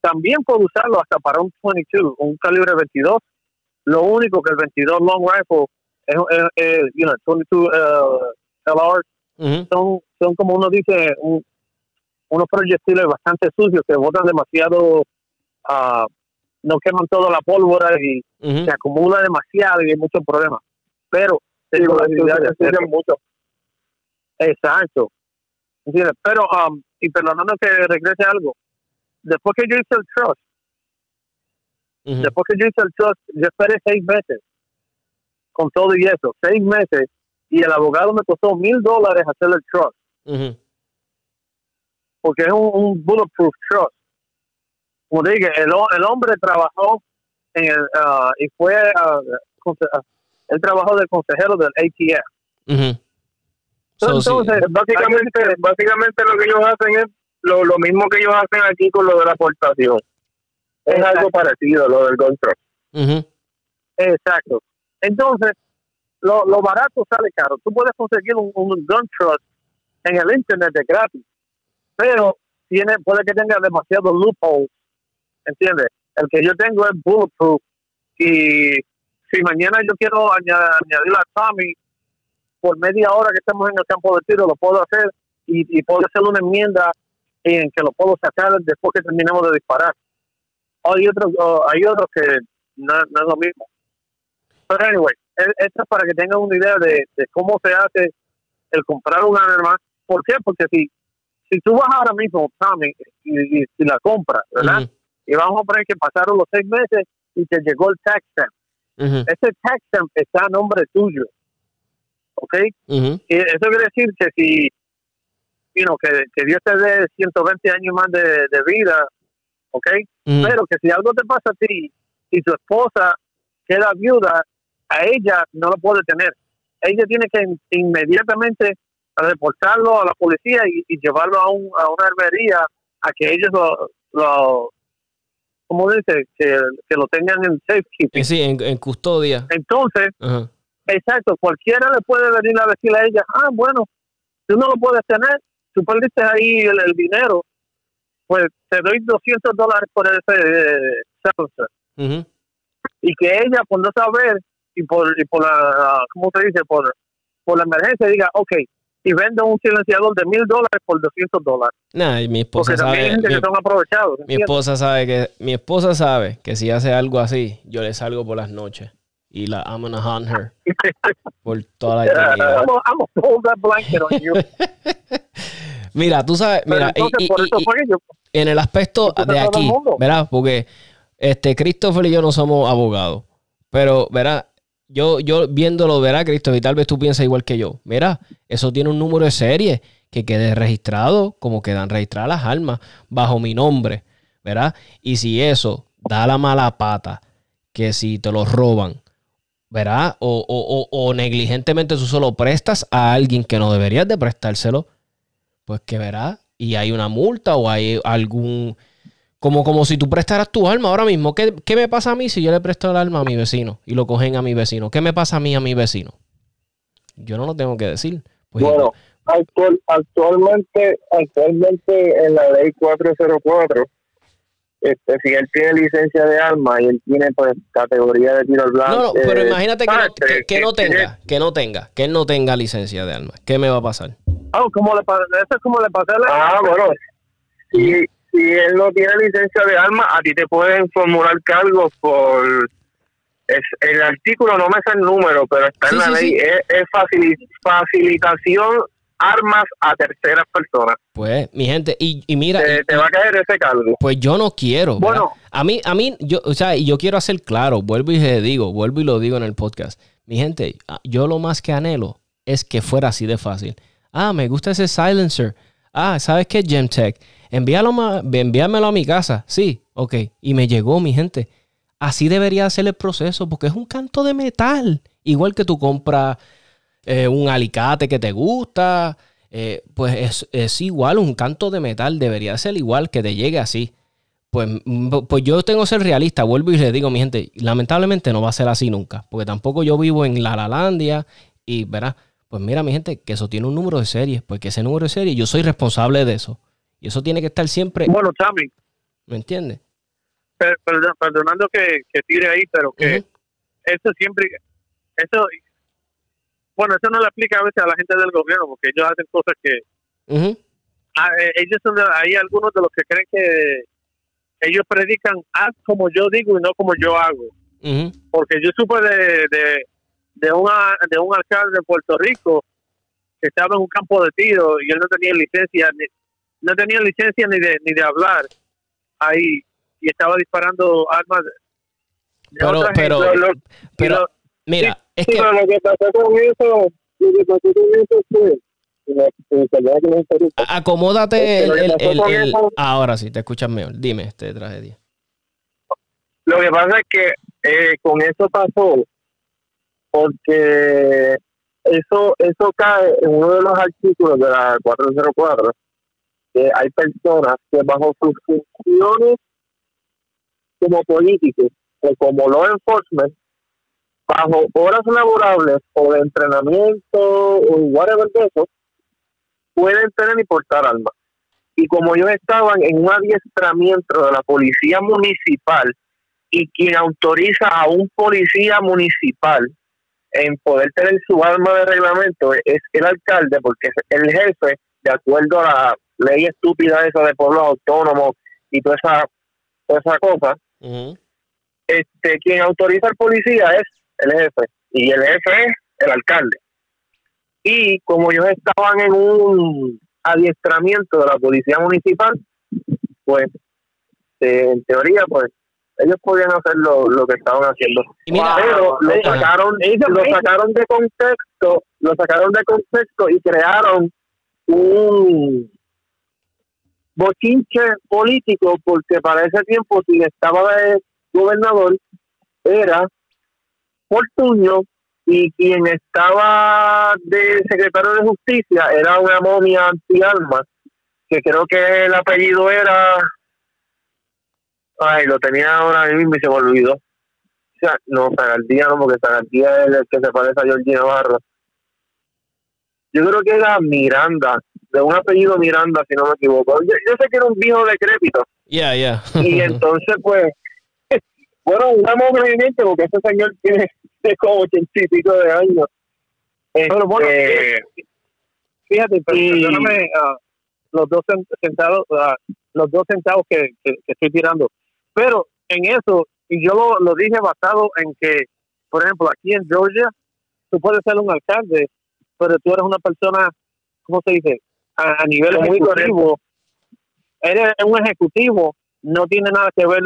También puedo usarlo hasta para un 22, un calibre 22. Lo único que el 22 long rifle es, es, you know, 22 uh, LR, son, son como uno dice, unos proyectiles bastante sucios que botan demasiado uh, no queman toda la pólvora y se acumula demasiado y hay muchos problemas. Pero sí, la mucho. Exacto. Pero, um, y perdonando que regrese algo, después que yo hice el trust, después que yo hice el trust, yo esperé seis meses con todo y eso, seis meses, y el abogado me costó mil dólares hacer el trust. Porque es un, bulletproof trust. Como dije, el, el hombre trabajó en el, uh, y fue, uh, uh, él trabajó de consejero del ATF. Entonces, básicamente, básicamente lo que ellos hacen es lo, lo mismo que ellos hacen aquí con lo de la aportación. Es algo parecido, lo del gun Exacto. Entonces, lo, lo barato sale caro. Tú puedes conseguir un, un gun trust en el internet de gratis, pero tiene puede que tenga demasiados loopholes, ¿entiendes? El que yo tengo es bulletproof y si mañana yo quiero añadir, añadir a Tommy por media hora que estemos en el campo de tiro, lo puedo hacer y, y puedo hacer una enmienda en que lo puedo sacar después que terminemos de disparar. Hay otros, hay otros que no, no, es lo mismo. Pero anyway, e, esto es para que tengan una idea de, cómo se hace el comprar un arma. ¿Por qué? Porque si, si tú vas ahora mismo, Tommy, y, y, la compras, ¿verdad? Y vamos a poner que pasaron los seis meses y te llegó el tax stamp. Ese tax stamp está a nombre tuyo. ¿ok? y eso quiere decir que si, you que, que, Dios te dé 120 años más de, de vida, ¿ok? Pero que si algo te pasa a ti y tu esposa queda viuda, a ella no lo puede tener. Ella tiene que inmediatamente reportarlo a la policía y, llevarlo a, un, a una hermería a que ellos lo, lo ¿cómo dice? Que, que lo tengan en safekeeping. Sí, en, custodia. Entonces, Exacto, cualquiera le puede venir a decir a ella, ah, bueno, tú no lo puedes tener, tú perdiste ahí el, dinero, pues te doy 200 dólares por ese eh, Y que ella, por no saber, y por, y por la, ¿cómo se dice? Por, por la emergencia, diga, ok, y vendo un silenciador de mil dólares por 200 dólares. Nah, y mi esposa Porque sabe, gente mi, que son aprovechados. Mi esposa sabe que mi esposa sabe que si hace algo así, yo le salgo por las noches y la I'm gonna hunt her <laughs> por toda la eternidad. Mira, tú sabes, mira, y, en el aspecto de aquí, ¿verdad? Porque este Christopher y yo no somos abogados, pero ¿verdad? Yo, yo viéndolo, verá, Christopher, y tal vez tú piensas igual que yo. Mira, eso tiene un número de serie que quede registrado como quedan registradas las armas bajo mi nombre, ¿verdad? Y si eso da la mala pata, que si te lo roban, ¿verdad? O, o, o, negligentemente tú solo prestas a alguien que no deberías de prestárselo, pues que verá, y hay una multa o hay algún... Como, como si tú prestaras tu alma ahora mismo. ¿Qué, me pasa a mí si yo le presto el alma a mi vecino y lo cogen a mi vecino? ¿Qué me pasa a mí a mi vecino? Yo no lo tengo que decir. Pues bueno, actualmente, actualmente en la ley 404 este, si él tiene licencia de arma y él tiene pues categoría de tiro al blanco. No, no, pero eh, imagínate que, no, que, no tenga, que no tenga, que él no tenga licencia de arma. ¿Qué me va a pasar? Ah, ¿cómo le eso es como le pasa a la... Ah, bueno. Si, si él no tiene licencia de arma, a ti te pueden formular cargos por es, el artículo no me sé el número, pero está en la ley, es, es facilitación armas a terceras personas. Pues, mi gente, y, mira. Te, va a caer ese cargo. Pues yo no quiero. Bueno. A mí, a mí, yo, o sea, yo quiero hacer claro, vuelvo y le digo, vuelvo y lo digo en el podcast. Mi gente, ah, yo lo más que anhelo es que fuera así de fácil. Ah, me gusta ese silencer. Ah, ¿sabes qué? Gemtech. Envíalo envíamelo a mi casa. Sí, ok. Y me llegó, mi gente. Así debería ser el proceso, porque es un canto de metal. Igual que tú compras eh, un alicate que te gusta, eh, pues es, igual, un canto de metal debería ser igual, que te llegue así. Pues, mm, pues yo tengo que ser realista, vuelvo y le digo, mi gente, lamentablemente no va a ser así nunca, porque tampoco yo vivo en La Lalandia y verá, pues mira, mi gente, que eso tiene un número de serie, porque ese número de serie yo soy responsable de eso. Y eso tiene que estar siempre. Bueno, Tommy. ¿Me entiendes? perdonando que, tire ahí, pero que eso siempre, eso bueno, eso no le aplica a veces a la gente del gobierno, porque ellos hacen cosas que... Eh, ellos son hay algunos de los que creen que, ellos predican haz como yo digo y no como yo hago. Porque yo supe de, de, de, una, de un alcalde de Puerto Rico que estaba en un campo de tiro y él no tenía licencia, ni, no tenía licencia ni de, ni de hablar ahí y estaba disparando armas. pero, pero, pero, mira, es que... lo que pasó con eso, lo que pasó con eso fue Acomódate el, Ahora sí, te escuchas mejor. Dime, este tragedia. Lo que pasa es que eh, con eso pasó porque eso eso cae en uno de los artículos de la 404 que hay personas que bajo sus funciones como políticos o como law enforcement bajo horas laborables o de entrenamiento o whatever de eso pueden tener y portar armas. Y como ellos estaban en un adiestramiento de la policía municipal y quien autoriza a un policía municipal en poder tener su arma de reglamento es el alcalde, porque es el jefe, de acuerdo a la ley estúpida esa de pueblos autónomos y toda esa, toda esa cosa, este, quien autoriza al policía es el jefe, y el jefe es el alcalde. Y como ellos estaban en un adiestramiento de la policía municipal, pues eh, en teoría, pues ellos podían hacer lo, que estaban haciendo. pero lo sacaron, lo sacaron de contexto, lo sacaron de contexto y crearon un bochinche político porque para ese tiempo quien estaba de gobernador era Fortuño y quien estaba de secretario de justicia era una momia anti-almas, que creo que el apellido era. Ay, lo tenía ahora mismo y se me olvidó. O sea, no, Sagardía no, porque Sagardía es el que se parece a Georgie Navarro. Yo creo que era Miranda, de un apellido Miranda, si no me equivoco. Yo, sé que era un viejo decrépito. Ya, ya. y entonces, pues, bueno, un movimiento porque ese señor <laughs> tiene como ochenta y pico de años. Pero bueno, este, fíjate, perdóname uh, los dos centavos, uh, los dos centavos que, estoy tirando. Pero en eso, y yo lo, lo dije basado en que, por ejemplo, aquí en Georgia, tú puedes ser un alcalde, pero tú eres una persona, ¿cómo se dice? A, nivel ejecutivo, eres un ejecutivo, no tiene nada que ver.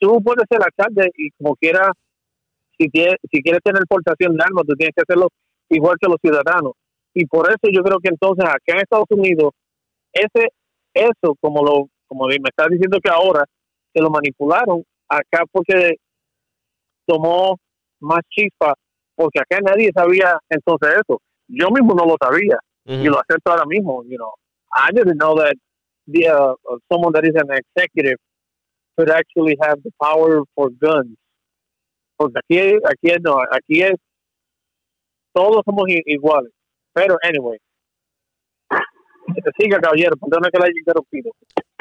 Tú puedes ser alcalde y como quieras si, si quieres tener portación de armas, tú tienes que hacerlo igual que los ciudadanos. Y por eso yo creo que entonces acá en Estados Unidos, ese eso, como lo como me estás diciendo que ahora, se lo manipularon acá porque tomó más chispa, porque acá nadie sabía entonces eso. Yo mismo no lo sabía y lo acepto ahora mismo. You know, I didn't know that the, uh, someone that is an executive could actually have the power for guns porque aquí, aquí no, aquí es, todos somos iguales. Pero, anyway, siga, caballero, perdona que la haya interrumpido.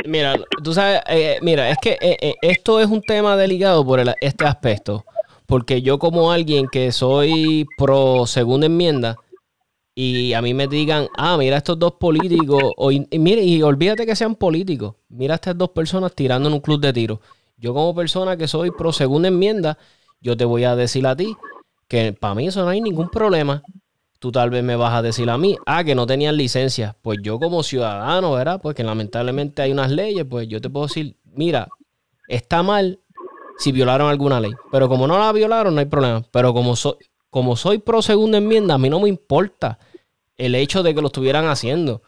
Mira, tú sabes, eh, mira, es que eh, eh, esto es un tema delicado por este aspecto, porque yo como alguien que soy pro segunda enmienda y a mí me digan, ah, mira estos dos políticos, o, y, mire, y olvídate que sean políticos, mira estas dos personas tirando en un club de tiro. Yo como persona que soy pro segunda enmienda, yo te voy a decir a ti que para mí eso no hay ningún problema. Tú tal vez me vas a decir a mí, ah, que no tenían licencia. Pues yo como ciudadano, ¿verdad? Pues que lamentablemente hay unas leyes, pues yo te puedo decir, mira, está mal si violaron alguna ley. Pero como no la violaron, no hay problema. Pero como, soy como soy pro segunda enmienda, a mí no me importa el hecho de que lo estuvieran haciendo.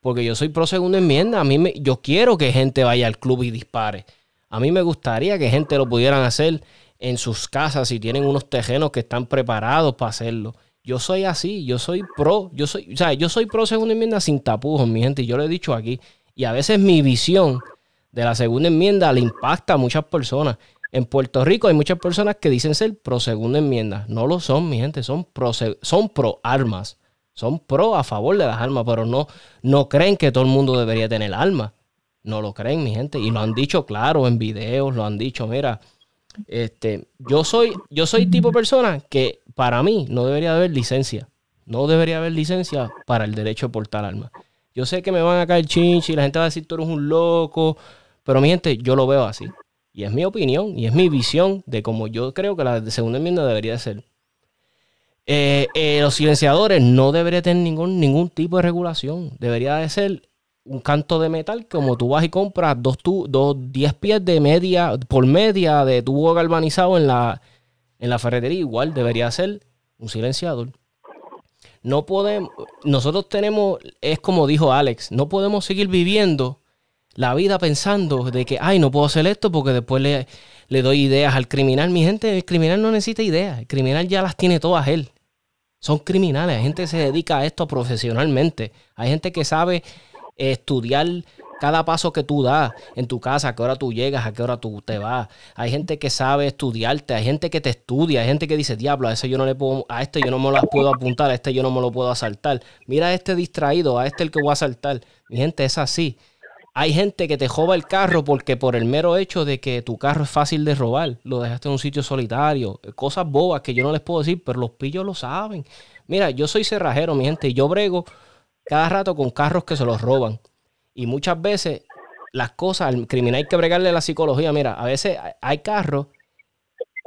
Porque yo soy pro segunda enmienda. A mí me, yo quiero que gente vaya al club y dispare. A mí me gustaría que gente lo pudieran hacer en sus casas y tienen unos tejenos que están preparados para hacerlo. Yo soy así, yo soy pro, yo soy, o sea, yo soy pro segunda enmienda sin tapujos, mi gente, y yo lo he dicho aquí. Y a veces mi visión de la segunda enmienda le impacta a muchas personas. En Puerto Rico hay muchas personas que dicen ser pro segunda enmienda. No lo son, mi gente, son pro, son pro armas. Son pro a favor de las armas, pero no, no creen que todo el mundo debería tener armas. No lo creen, mi gente. Y lo han dicho claro en videos, lo han dicho, mira, este, yo soy, yo soy tipo de persona que para mí no debería haber licencia. No debería haber licencia para el derecho a portar armas. Yo sé que me van a caer chinches y la gente va a decir tú eres un loco, Pero mi gente, yo lo veo así. Y es mi opinión y es mi visión de cómo yo creo que la segunda enmienda debería ser. Eh, eh, los silenciadores no deberían tener ningún, ningún tipo de regulación. Debería de ser un canto de metal como tú vas y compras dos, dos 10 pies de media por media de tubo galvanizado en la, en la ferretería. Igual debería ser un silenciador. No podemos, nosotros tenemos, es como dijo Alex, no podemos seguir viviendo la vida pensando de que, ay, no puedo hacer esto porque después le, le doy ideas al criminal. Mi gente, el criminal no necesita ideas, el criminal ya las tiene todas él. Son criminales, hay gente que se dedica a esto profesionalmente. Hay gente que sabe estudiar cada paso que tú das en tu casa, a qué hora tú llegas, a qué hora tú te vas. Hay gente que sabe estudiarte, hay gente que te estudia, hay gente que dice, diablo, a ese yo no le puedo, a este yo no me lo puedo apuntar, a este yo no me lo puedo asaltar. Mira a este distraído, a este el que voy a asaltar. Mi gente es así. Hay gente que te joba el carro porque por el mero hecho de que tu carro es fácil de robar, lo dejaste en un sitio solitario, cosas bobas que yo no les puedo decir, pero los pillos lo saben. Mira, yo soy cerrajero, mi gente, y yo brego cada rato con carros que se los roban. Y muchas veces las cosas, al criminal hay que bregarle la psicología. Mira, a veces hay carros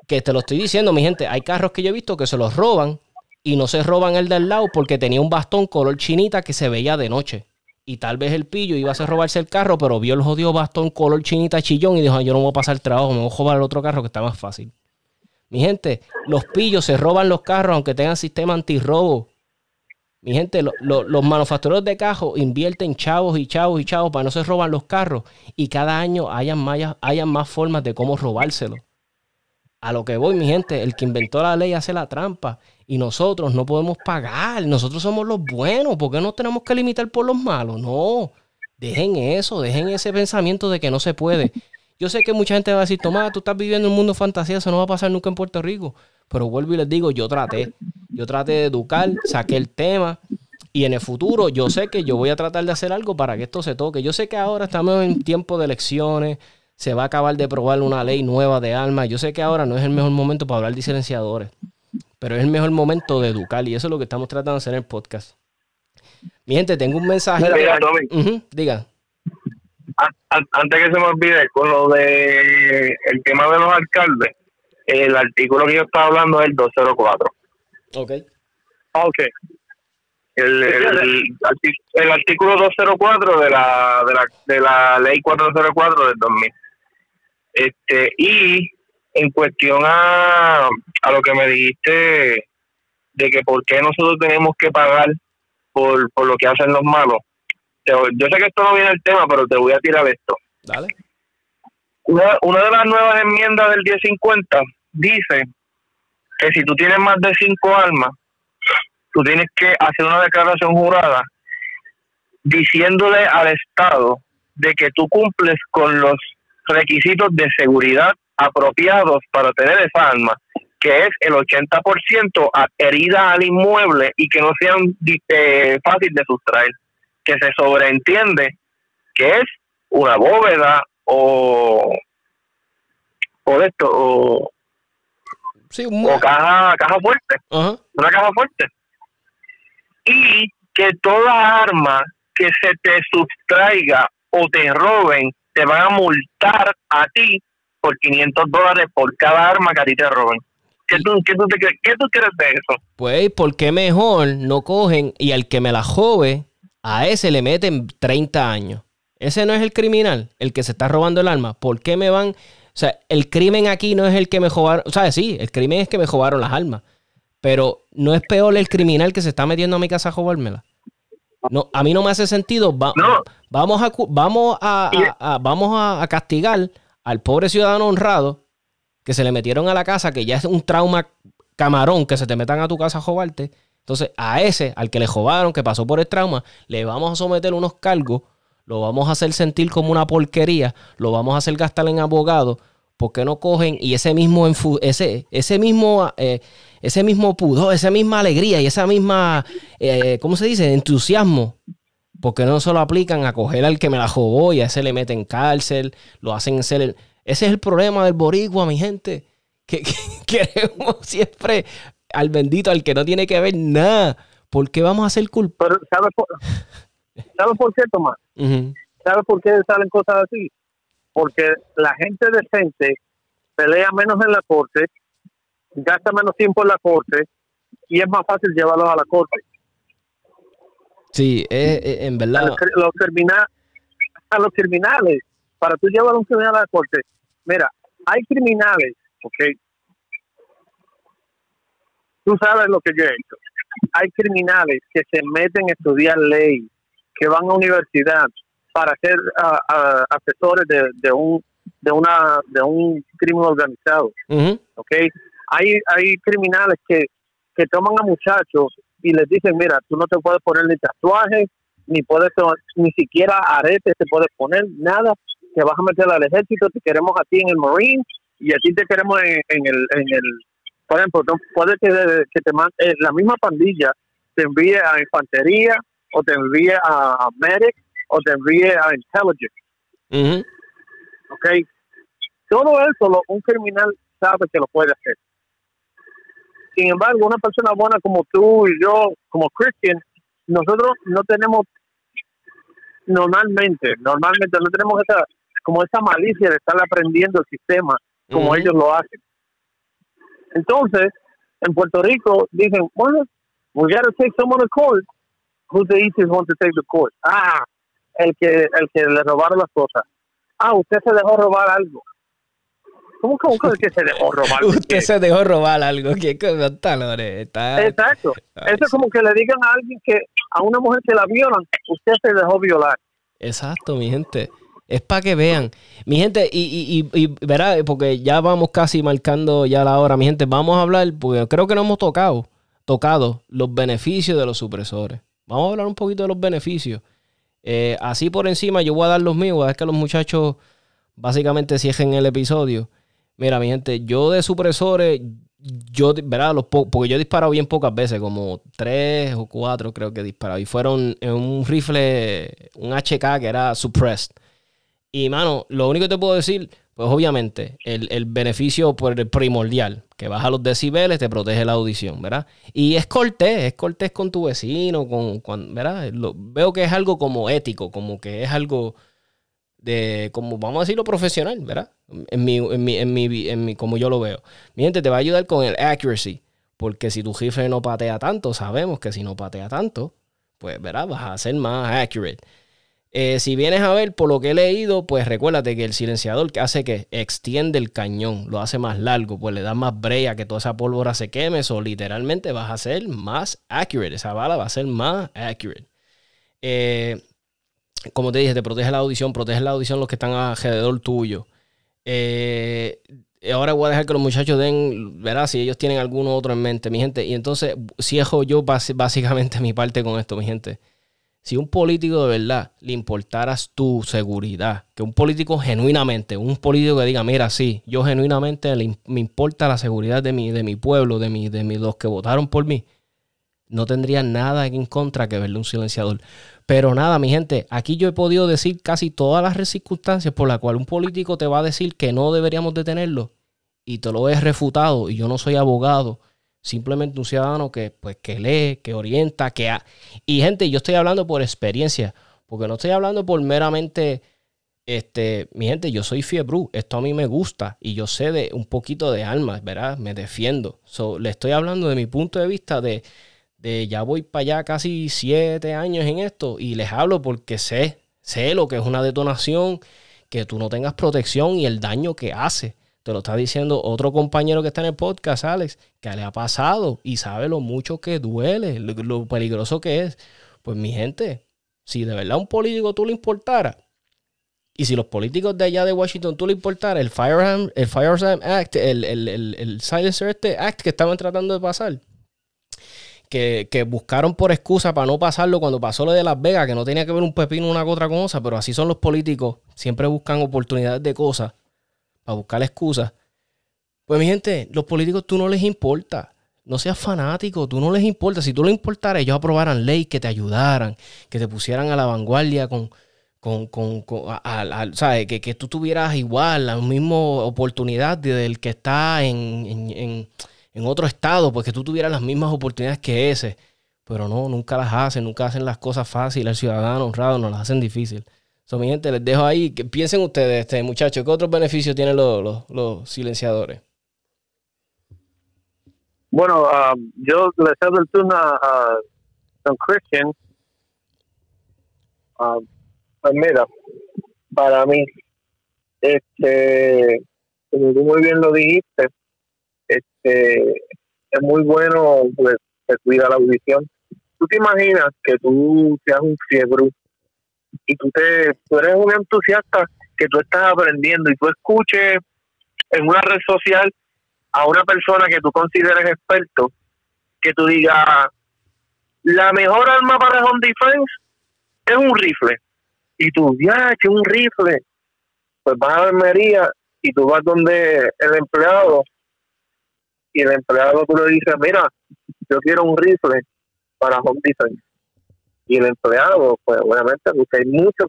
que te lo estoy diciendo, mi gente, hay carros que yo he visto que se los roban y no se roban el del lado porque tenía un bastón color chinita que se veía de noche. Y tal vez el pillo iba a robarse el carro, pero vio el jodido bastón color chinita chillón y dijo, yo no voy a pasar el trabajo, me voy a robar el otro carro que está más fácil. Mi gente, los pillos se roban los carros aunque tengan sistema antirrobo. Mi gente, los manufactureros de cajos invierten chavos y chavos y chavos para no se roban los carros y cada año hayan más, hayan más formas de cómo robárselo. A lo que voy, mi gente, el que inventó la ley hace la trampa y nosotros no podemos pagar. Nosotros somos los buenos. ¿Por qué nos tenemos que limitar por los malos? No. Dejen eso, dejen ese pensamiento de que no se puede. Yo sé que mucha gente va a decir, Tomás, tú estás viviendo en un mundo fantasía, eso no va a pasar nunca en Puerto Rico. Pero vuelvo y les digo, yo traté. Yo traté de educar, saqué el tema. Y en el futuro yo sé que yo voy a tratar de hacer algo para que esto se toque. Yo sé que ahora estamos en tiempo de elecciones se va a acabar de probar una ley nueva de armas. Yo sé que ahora no es el mejor momento para hablar de silenciadores, pero es el mejor momento de educar y eso es lo que estamos tratando de hacer en el podcast. Mi gente, tengo un mensaje. diga. Antes que se me olvide, con lo de el tema de los alcaldes, el artículo que yo estaba hablando es el 204. Ok. Ok. El, el, artículo 204 de la, de la, de la ley 404 del 2000. Este, y en cuestión a, a lo que me dijiste de que por qué nosotros tenemos que pagar por, por lo que hacen los malos, yo sé que esto no viene el tema, pero te voy a tirar esto. Dale. Una, una de las nuevas enmiendas del 1050 dice que si tú tienes más de cinco armas, tú tienes que hacer una declaración jurada diciéndole al Estado de que tú cumples con los requisitos de seguridad apropiados para tener esa arma, que es el 80% herida al inmueble y que no sean eh, fácil de sustraer, que se sobreentiende que es una bóveda o o esto o, o caja caja fuerte, una caja fuerte. Y que toda arma que se te sustraiga o te roben te van a multar a ti por 500 dólares por cada arma que a ti te roben. ¿Qué tú, qué tú, qué tú crees de eso? Pues, ¿por qué mejor no cogen y al que me la jove, a ese le meten 30 años? Ese no es el criminal, el que se está robando el arma. ¿Por qué me van? O sea, el crimen aquí no es el que me jobaron. O sea, sí, el crimen es que me jobaron las armas. Pero no es peor el criminal que se está metiendo a mi casa a robármela. No, a mí no me hace sentido. Vamos, a, vamos, a, vamos a, castigar al pobre ciudadano honrado que se le metieron a la casa, que ya es un trauma camarón que se te metan a tu casa a robarte. Entonces, a ese, al que le jobaron, que pasó por el trauma, le vamos a someter unos cargos, lo vamos a hacer sentir como una porquería, lo vamos a hacer gastar en abogados. ¿Por qué no cogen y ese mismo, ese, ese mismo eh, ese mismo pudor, esa misma alegría y esa misma, eh, ¿cómo se dice? Entusiasmo. Porque no solo aplican a coger al que me la jugó y a ese le meten cárcel, lo hacen ser... Ese es el problema del boricua, mi gente. Que, <laughs> queremos siempre al bendito, al que no tiene que ver nada. ¿Por qué vamos a hacer culpa? Pero ¿sabes por, por qué, Tomás? ¿Sabes por qué salen cosas así? porque la gente decente pelea menos en la corte, gasta menos tiempo en la corte y es más fácil llevarlos a la corte. Sí, en verdad. A los, a los criminales, para tú llevar a un criminal a la corte, mira, hay criminales, ok, tú sabes lo que yo he hecho. Hay criminales que se meten a estudiar ley, que van a universidad para ser asesores de, un de una de un crimen organizado, okay. Hay hay criminales que que toman a muchachos y les dicen, mira, tú no te puedes poner ni tatuajes, ni puedes ni siquiera aretes te puedes poner, nada, te vas a meter al ejército, te queremos a ti en el Marine y a ti te queremos en, el, en el, por ejemplo, puede que, que te eh, la misma pandilla te envíe a infantería o te envíe a, medic o te envíe a intelligence. ¿Ok? Todo eso un criminal sabe que lo puede hacer. Sin embargo, una persona buena como tú y yo, como Christian, nosotros no tenemos normalmente, normalmente no tenemos esa como esa malicia de estar aprendiendo el sistema como ellos lo hacen. Entonces, en Puerto Rico dicen, bueno, we gotta take someone to court. Who's the easiest one to take to court? Ah, el que, el que le robaron las cosas. Ah, usted se dejó robar algo. ¿Cómo, cómo, que se dejó robar? <laughs> Usted se dejó robar algo. ¿Qué talones? Está... Exacto. Eso es como que le digan a alguien que a una mujer que la violan, usted se dejó violar. Exacto, mi gente. Es para que vean. Mi gente, y, y, y, verá, porque ya vamos casi marcando ya la hora, mi gente, vamos a hablar, porque creo que no hemos tocado, tocado los beneficios de los supresores. Vamos a hablar un poquito de los beneficios. Eh, así por encima, yo voy a dar los míos, es que los muchachos básicamente cierren el episodio. Mira, mi gente, yo de supresores, yo, ¿verdad? Los porque yo he disparado bien pocas veces, como tres o cuatro creo que he disparado. Y fueron en un rifle, un HK que era suppressed. Y, mano, lo único que te puedo decir, pues obviamente, el, beneficio primordial, que baja los decibeles, te protege la audición, ¿verdad? Y es cortés, es cortés con tu vecino, con, ¿verdad? veo que es algo como ético, como que es algo de, como vamos a decirlo, profesional, ¿verdad? En mi, en mi, en mi, en mi, como yo lo veo. Mi gente te va a ayudar con el accuracy, porque si tu rifle no patea tanto, sabemos que si no patea tanto, pues, ¿verdad? Vas a ser más accurate. Eh, si vienes a ver por lo que he leído, pues recuérdate que el silenciador que hace que extiende el cañón, lo hace más largo, pues le da más brea que toda esa pólvora se queme, o literalmente vas a ser más accurate, esa bala va a ser más accurate. Eh, como te dije, te protege la audición, protege la audición los que están alrededor tuyo. Eh, ahora voy a dejar que los muchachos den, verá, si ellos tienen alguno otro en mente, mi gente. Y entonces cierro yo básicamente mi parte con esto, mi gente. Si un político de verdad le importaras tu seguridad, que un político genuinamente, un político que diga, mira, sí, yo genuinamente me importa la seguridad de mi, de mi pueblo, de, mi, de los que votaron por mí, no tendría nada en contra que verle un silenciador. Pero nada, mi gente, aquí yo he podido decir casi todas las circunstancias por las cuales un político te va a decir que no deberíamos detenerlo y te lo he refutado y yo no soy abogado Simplemente un ciudadano que, pues, que lee, que orienta, que... Y gente, yo estoy hablando por experiencia, porque no estoy hablando por meramente... Este, mi gente, yo soy fiebre, esto a mí me gusta y yo sé de un poquito de alma, ¿verdad? Me defiendo. le estoy hablando de mi punto de vista de, de ya voy para allá casi siete años en esto y les hablo porque sé, sé lo que es una detonación, que tú no tengas protección y el daño que hace. Te lo está diciendo otro compañero que está en el podcast, Alex, que le ha pasado y sabe lo mucho que duele, lo, peligroso que es. Pues mi gente, si de verdad un político tú le importara, y si los políticos de allá de Washington tú le importara el Firearm, el Firearm Act, el, el, el, este Act que estaban tratando de pasar, que, que, buscaron por excusa para no pasarlo cuando pasó lo de Las Vegas, que no tenía que ver un pepino una otra cosa, pero así son los políticos, siempre buscan oportunidades de cosas a buscar excusas. Pues mi gente, los políticos tú no les importa. No seas fanático, tú no les importa. Si tú les importara, ellos aprobaran ley que te ayudaran, que te pusieran a la vanguardia con, con, con, ¿sabes? Que, que, tú tuvieras igual la misma oportunidad del que está en, otro estado, pues que tú tuvieras las mismas oportunidades que ese. Pero no, nunca las hacen, nunca hacen las cosas fáciles. El ciudadano honrado nos las hacen difícil. So, mi gente, les dejo ahí. Que piensen ustedes, este muchachos, ¿qué otros beneficios tienen los, los, silenciadores? Bueno, ah, yo le cedo el turno a, Don Christian. Uh, pues mira, para mí, este, como tú muy bien lo dijiste, este, es muy bueno, pues, que cuida la audición. ¿Tú te imaginas que tú seas un fiebre y tú, te, tú eres un entusiasta que tú estás aprendiendo y tú escuches en una red social a una persona que tú consideres experto, que tú digas, la mejor arma para home defense es un rifle. Y tú, ya, que un rifle. Pues vas a Almería y tú vas donde el empleado y el empleado tú le dices, mira, yo quiero un rifle para home defense y el empleado, pues obviamente, porque hay muchos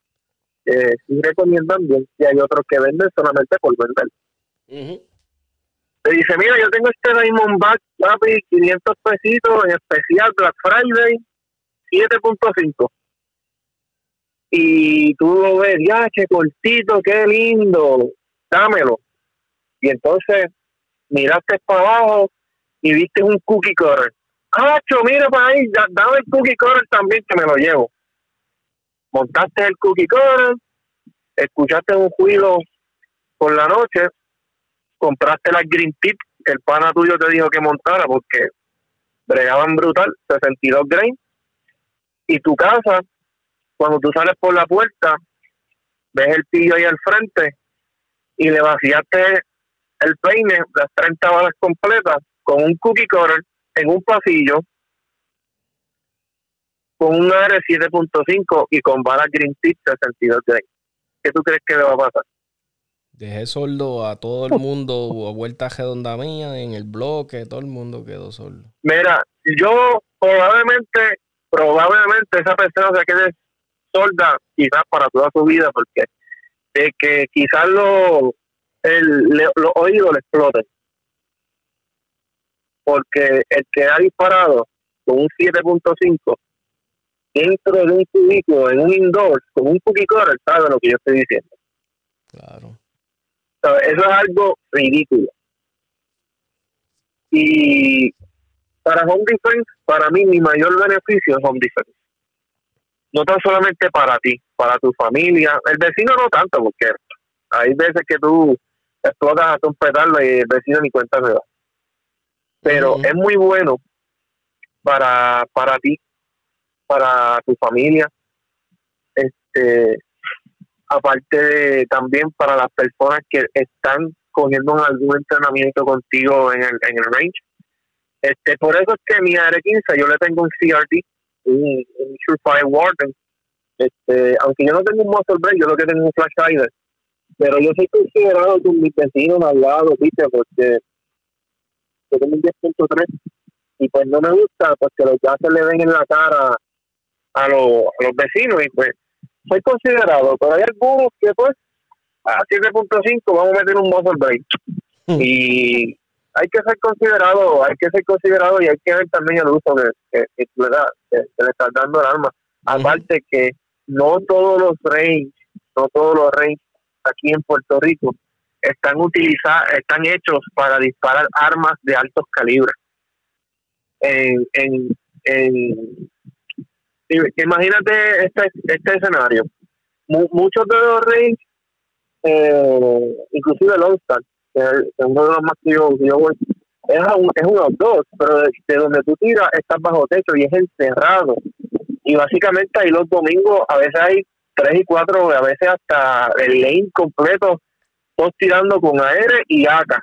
que sí recomiendan bien y hay otros que venden solamente por vender. Te dice, mira, yo tengo este Diamondback, papi, 500 pesitos en especial Black Friday, 7.5. Y tú lo ves, ya, che, cortito, qué lindo, dámelo. Y entonces miraste para abajo y viste un cookie cutter Cacho, mira para ahí, dame el cookie cutter también que me lo llevo. Montaste el cookie cutter, escuchaste un juido por la noche, compraste la green tip que el pana tuyo te dijo que montara porque bregaban brutal, 62 grain, y tu casa, cuando tú sales por la puerta, ves el pillo ahí al frente y le vaciaste el peine, las 30 balas completas, con un cookie cutter en un pasillo con un AR 7.5 y con balas Green Tip 62 Grey. ¿Qué tú crees que le va a pasar? Dejé sordo a todo el mundo, a vuelta redonda mía, en el bloque, todo el mundo quedó sordo. Mira, yo probablemente, probablemente esa persona se quede sorda quizás para toda su vida, porque de que quizás lo, el, los oídos le exploten porque el que ha disparado con un 7.5 dentro de un cubículo, en un indoor, con un cookie cutter, sabe lo que yo estoy diciendo. Claro. eso es algo ridículo. Y para Home Defense, para mí, mi mayor beneficio es Home Defense. No tan solamente para ti, para tu familia. El vecino no tanto, porque hay veces que tú explotas a un petardo y el vecino ni cuenta se da. Pero es muy bueno para, para ti, para tu familia, este aparte de también para las personas que están cogiendo algún entrenamiento contigo en el, en el range. Este, por eso es que mi AR-15 yo le tengo un CRT, un, un Surefire Warden, este, aunque yo no tengo un muscle break, yo lo que tengo es un flash hider, pero yo soy considerado con mis vecinos al lado, ¿viste? Porque yo tengo un 10.3 y pues no me gusta porque los gases le ven en la cara a, los, a los vecinos y pues soy considerado, pero hay algunos que pues a 7.5 vamos a meter un muscle break hmm. y hay que ser considerado, hay que ser considerado y hay que ver también el uso que, que, que, le estás dando al arma. Aparte que no todos los range, no todos los range aquí en Puerto Rico están utilizados, están hechos para disparar armas de altos calibres. En, en, imagínate este, este escenario. muchos de los reyes, eh, inclusive el All-Star, que es uno de los más que yo, voy, es un, es un outdoor, pero de, donde tú tiras estás bajo techo y es encerrado. Y básicamente ahí los domingos a veces hay tres y cuatro, a veces hasta el lane completo todos tirando con AR y AK.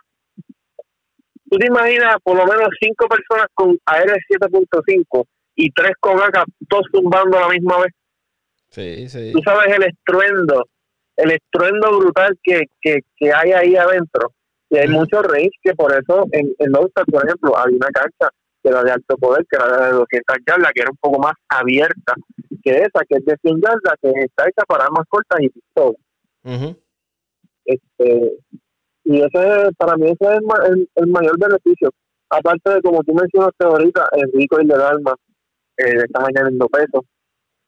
¿Tú te imaginas por lo menos cinco personas con AR 7.5 y tres con AK, todos zumbando a la misma vez? Sí, sí. Tú sabes el estruendo, el estruendo brutal que, que, que hay ahí adentro. Y hay muchos reyes que por eso en, en por ejemplo, había una cancha que era de alto poder, que era de 200 yardas, que era un poco más abierta que esa, que es de 100 yardas, que está hecha para armas cortas y pistolas. Este, y ese para mí ese es el, mayor beneficio. Aparte de, como tú mencionaste ahorita, el rico y el alma, eh, le estás añadiendo peso,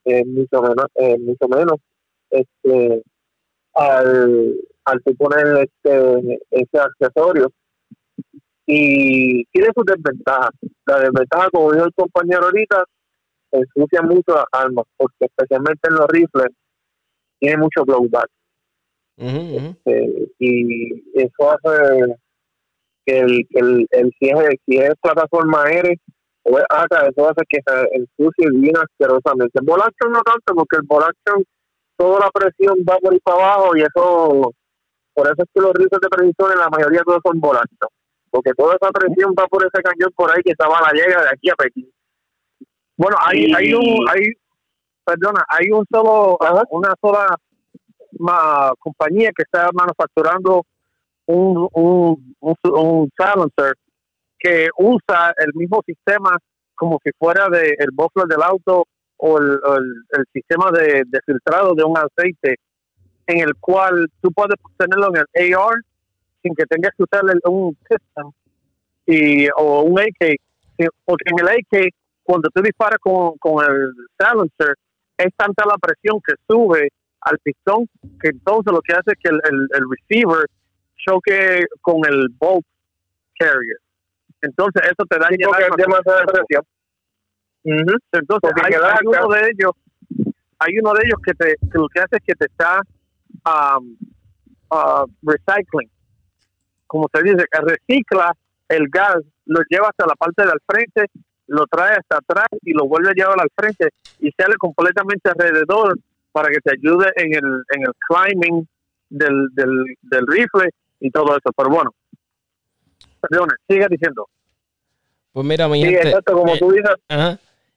eh, mucho menos, eh, mucho menos. este al, al poner este, ese accesorio y tiene sus desventajas. La desventaja, como dijo el compañero ahorita, ensucia mucho las armas, porque especialmente en los rifles tiene mucho blowback. Este, y eso hace que el, el, el si, es, si es plataforma aérea o es acá, eso hace que se ensucie bien asquerosamente. El ball no tanto, porque el ball toda la presión va por ahí para abajo y eso, por eso es que los rifles de precisión en la mayoría todos son ball porque toda esa presión va por ese cañón por ahí que estaba la llega de aquí a Pekín. Bueno, hay, hay un, hay, perdona, hay un solo, una sola compañía que está manufacturando un, un, un, silencer que usa el mismo sistema como si fuera de el buffer del auto o el, el, sistema de, de, filtrado de un aceite en el cual tú puedes tenerlo en el AR sin que tengas que usar un system y, o un AK, porque en el AK, cuando tú disparas con, con el silencer, es tanta la presión que sube al pistón que entonces lo que hace es que el, el, receiver choque con el bolt carrier. Entonces eso te da demasiada presión. Entonces hay, uno de ellos, hay uno de ellos que te que lo que hace es que te está um, uh, recycling como se dice, que recicla el gas, lo lleva hasta la parte del frente, lo trae hasta atrás y lo vuelve a llevar al frente y sale completamente alrededor para que te ayude en el, en el climbing del, del, rifle y todo eso. Pero bueno, perdón, sigue diciendo. Pues mira, mi sí, exacto, como tú dices,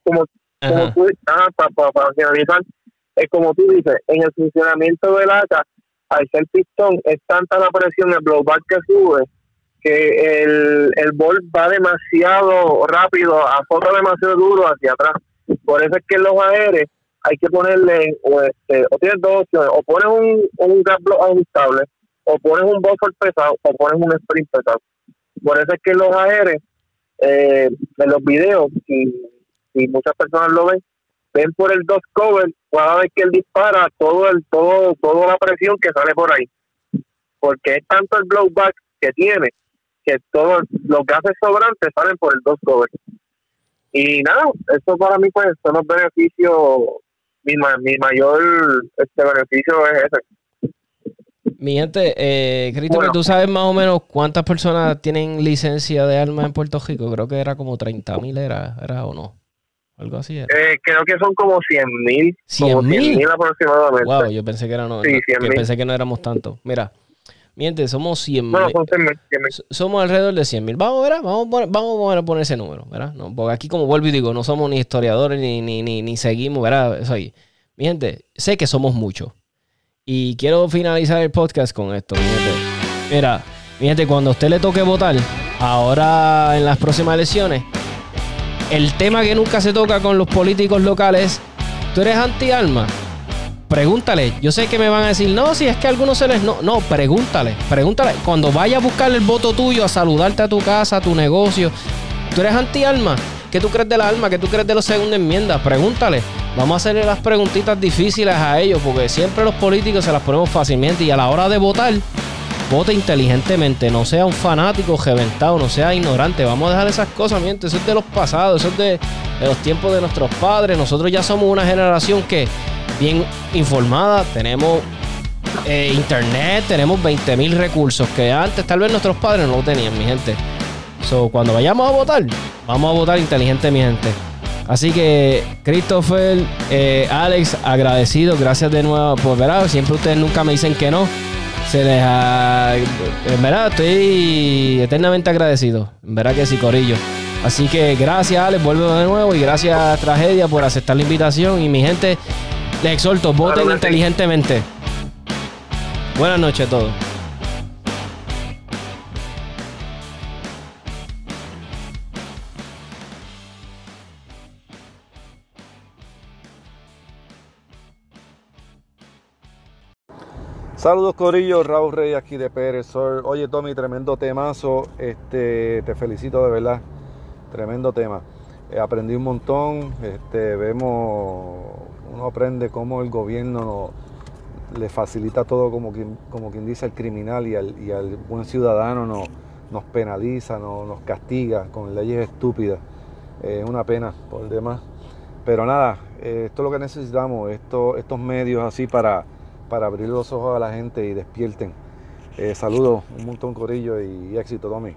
como, como tú, ah, para, para, finalizar, es como tú dices, en el funcionamiento del ACA, al ser pistón, es tanta la presión, el blowback que sube, que el, el bol va demasiado rápido, aporta demasiado duro hacia atrás. Por eso es que en los aéreos hay que ponerle, o, este, o tienes dos opciones, o pones un, un gas ajustable, o pones un buffer pesado, o pones un sprint pesado. Por eso es que en los aéreos, eh, en los videos, y, y muchas personas lo ven, ven por el dos cover, cada vez que él dispara, todo el todo toda la presión que sale por ahí. Porque es tanto el blowback que tiene que todo los gases sobrantes salen por el dos cover. Y nada, eso para mí pues son los beneficios, mi, mi mayor este beneficio es ese. Mi gente, eh, ¿tú sabes más o menos cuántas personas tienen licencia de armas en Puerto Rico? Creo que era como 30 mil, era, ¿era o no? Algo así Eh, creo que son como 100 mil. ¿100 mil aproximadamente. Wow, yo pensé que, era no, pensé que no éramos tantos. Mira, miente, somos 100 mil. Somos alrededor de 100 mil. Vamos, ¿verdad? Vamos, vamos a poner ese número, ¿verdad? No, porque aquí, como vuelvo y digo, no somos ni historiadores ni, ni, ni, ni seguimos, ¿verdad? Eso ahí. Mi gente, sé que somos muchos. Y quiero finalizar el podcast con esto, mi gente. Mira, mi gente, cuando a usted le toque votar, ahora en las próximas elecciones, el tema que nunca se toca con los políticos locales, ¿tú eres anti-alma? Pregúntale. Yo sé que me van a decir, no, si es que algunos se les... No, no, pregúntale. Pregúntale. Cuando vaya a buscar el voto tuyo, a saludarte a tu casa, a tu negocio, ¿tú eres anti-alma? ¿Qué tú crees de la alma? ¿Qué tú crees de la segunda enmienda? Pregúntale. Vamos a hacerle las preguntitas difíciles a ellos, porque siempre los políticos se las ponemos fácilmente y a la hora de votar vote inteligentemente, no sea un fanático reventado, no sea ignorante. Vamos a dejar esas cosas, miente, eso es de los pasados, eso es de, los tiempos de nuestros padres. Nosotros ya somos una generación que, bien informada, tenemos eh, internet, tenemos 20 mil recursos que antes tal vez nuestros padres no lo tenían, mi gente. So, cuando vayamos a votar, vamos a votar inteligente, mi gente. Así que, Christopher, eh, Alex, agradecido, gracias de nuevo por ver. Siempre ustedes nunca me dicen que no se les ha... En verdad, estoy eternamente agradecido. En verdad que sí, Corillo. Así que gracias, Alex, vuelvo de nuevo. Y gracias, Tragedia, por aceptar la invitación. Y mi gente, les exhorto, voten inteligentemente. Buenas noches a todos. Saludos Corillo, Raúl Rey aquí de Pérez. Oye Tommy, tremendo temazo. Este, te felicito de verdad. Tremendo tema. Eh, aprendí un montón. Este, vemos, uno aprende cómo el gobierno le facilita todo como quien, como quien dice al criminal y al, y al buen ciudadano no, nos penaliza, no, nos castiga con leyes estúpidas. Es una pena por demás. Pero nada, eh, esto es lo que necesitamos, esto, estos medios así para, para abrir los ojos a la gente y despierten. Eh, saludos, un montón corillo y éxito, Tommy.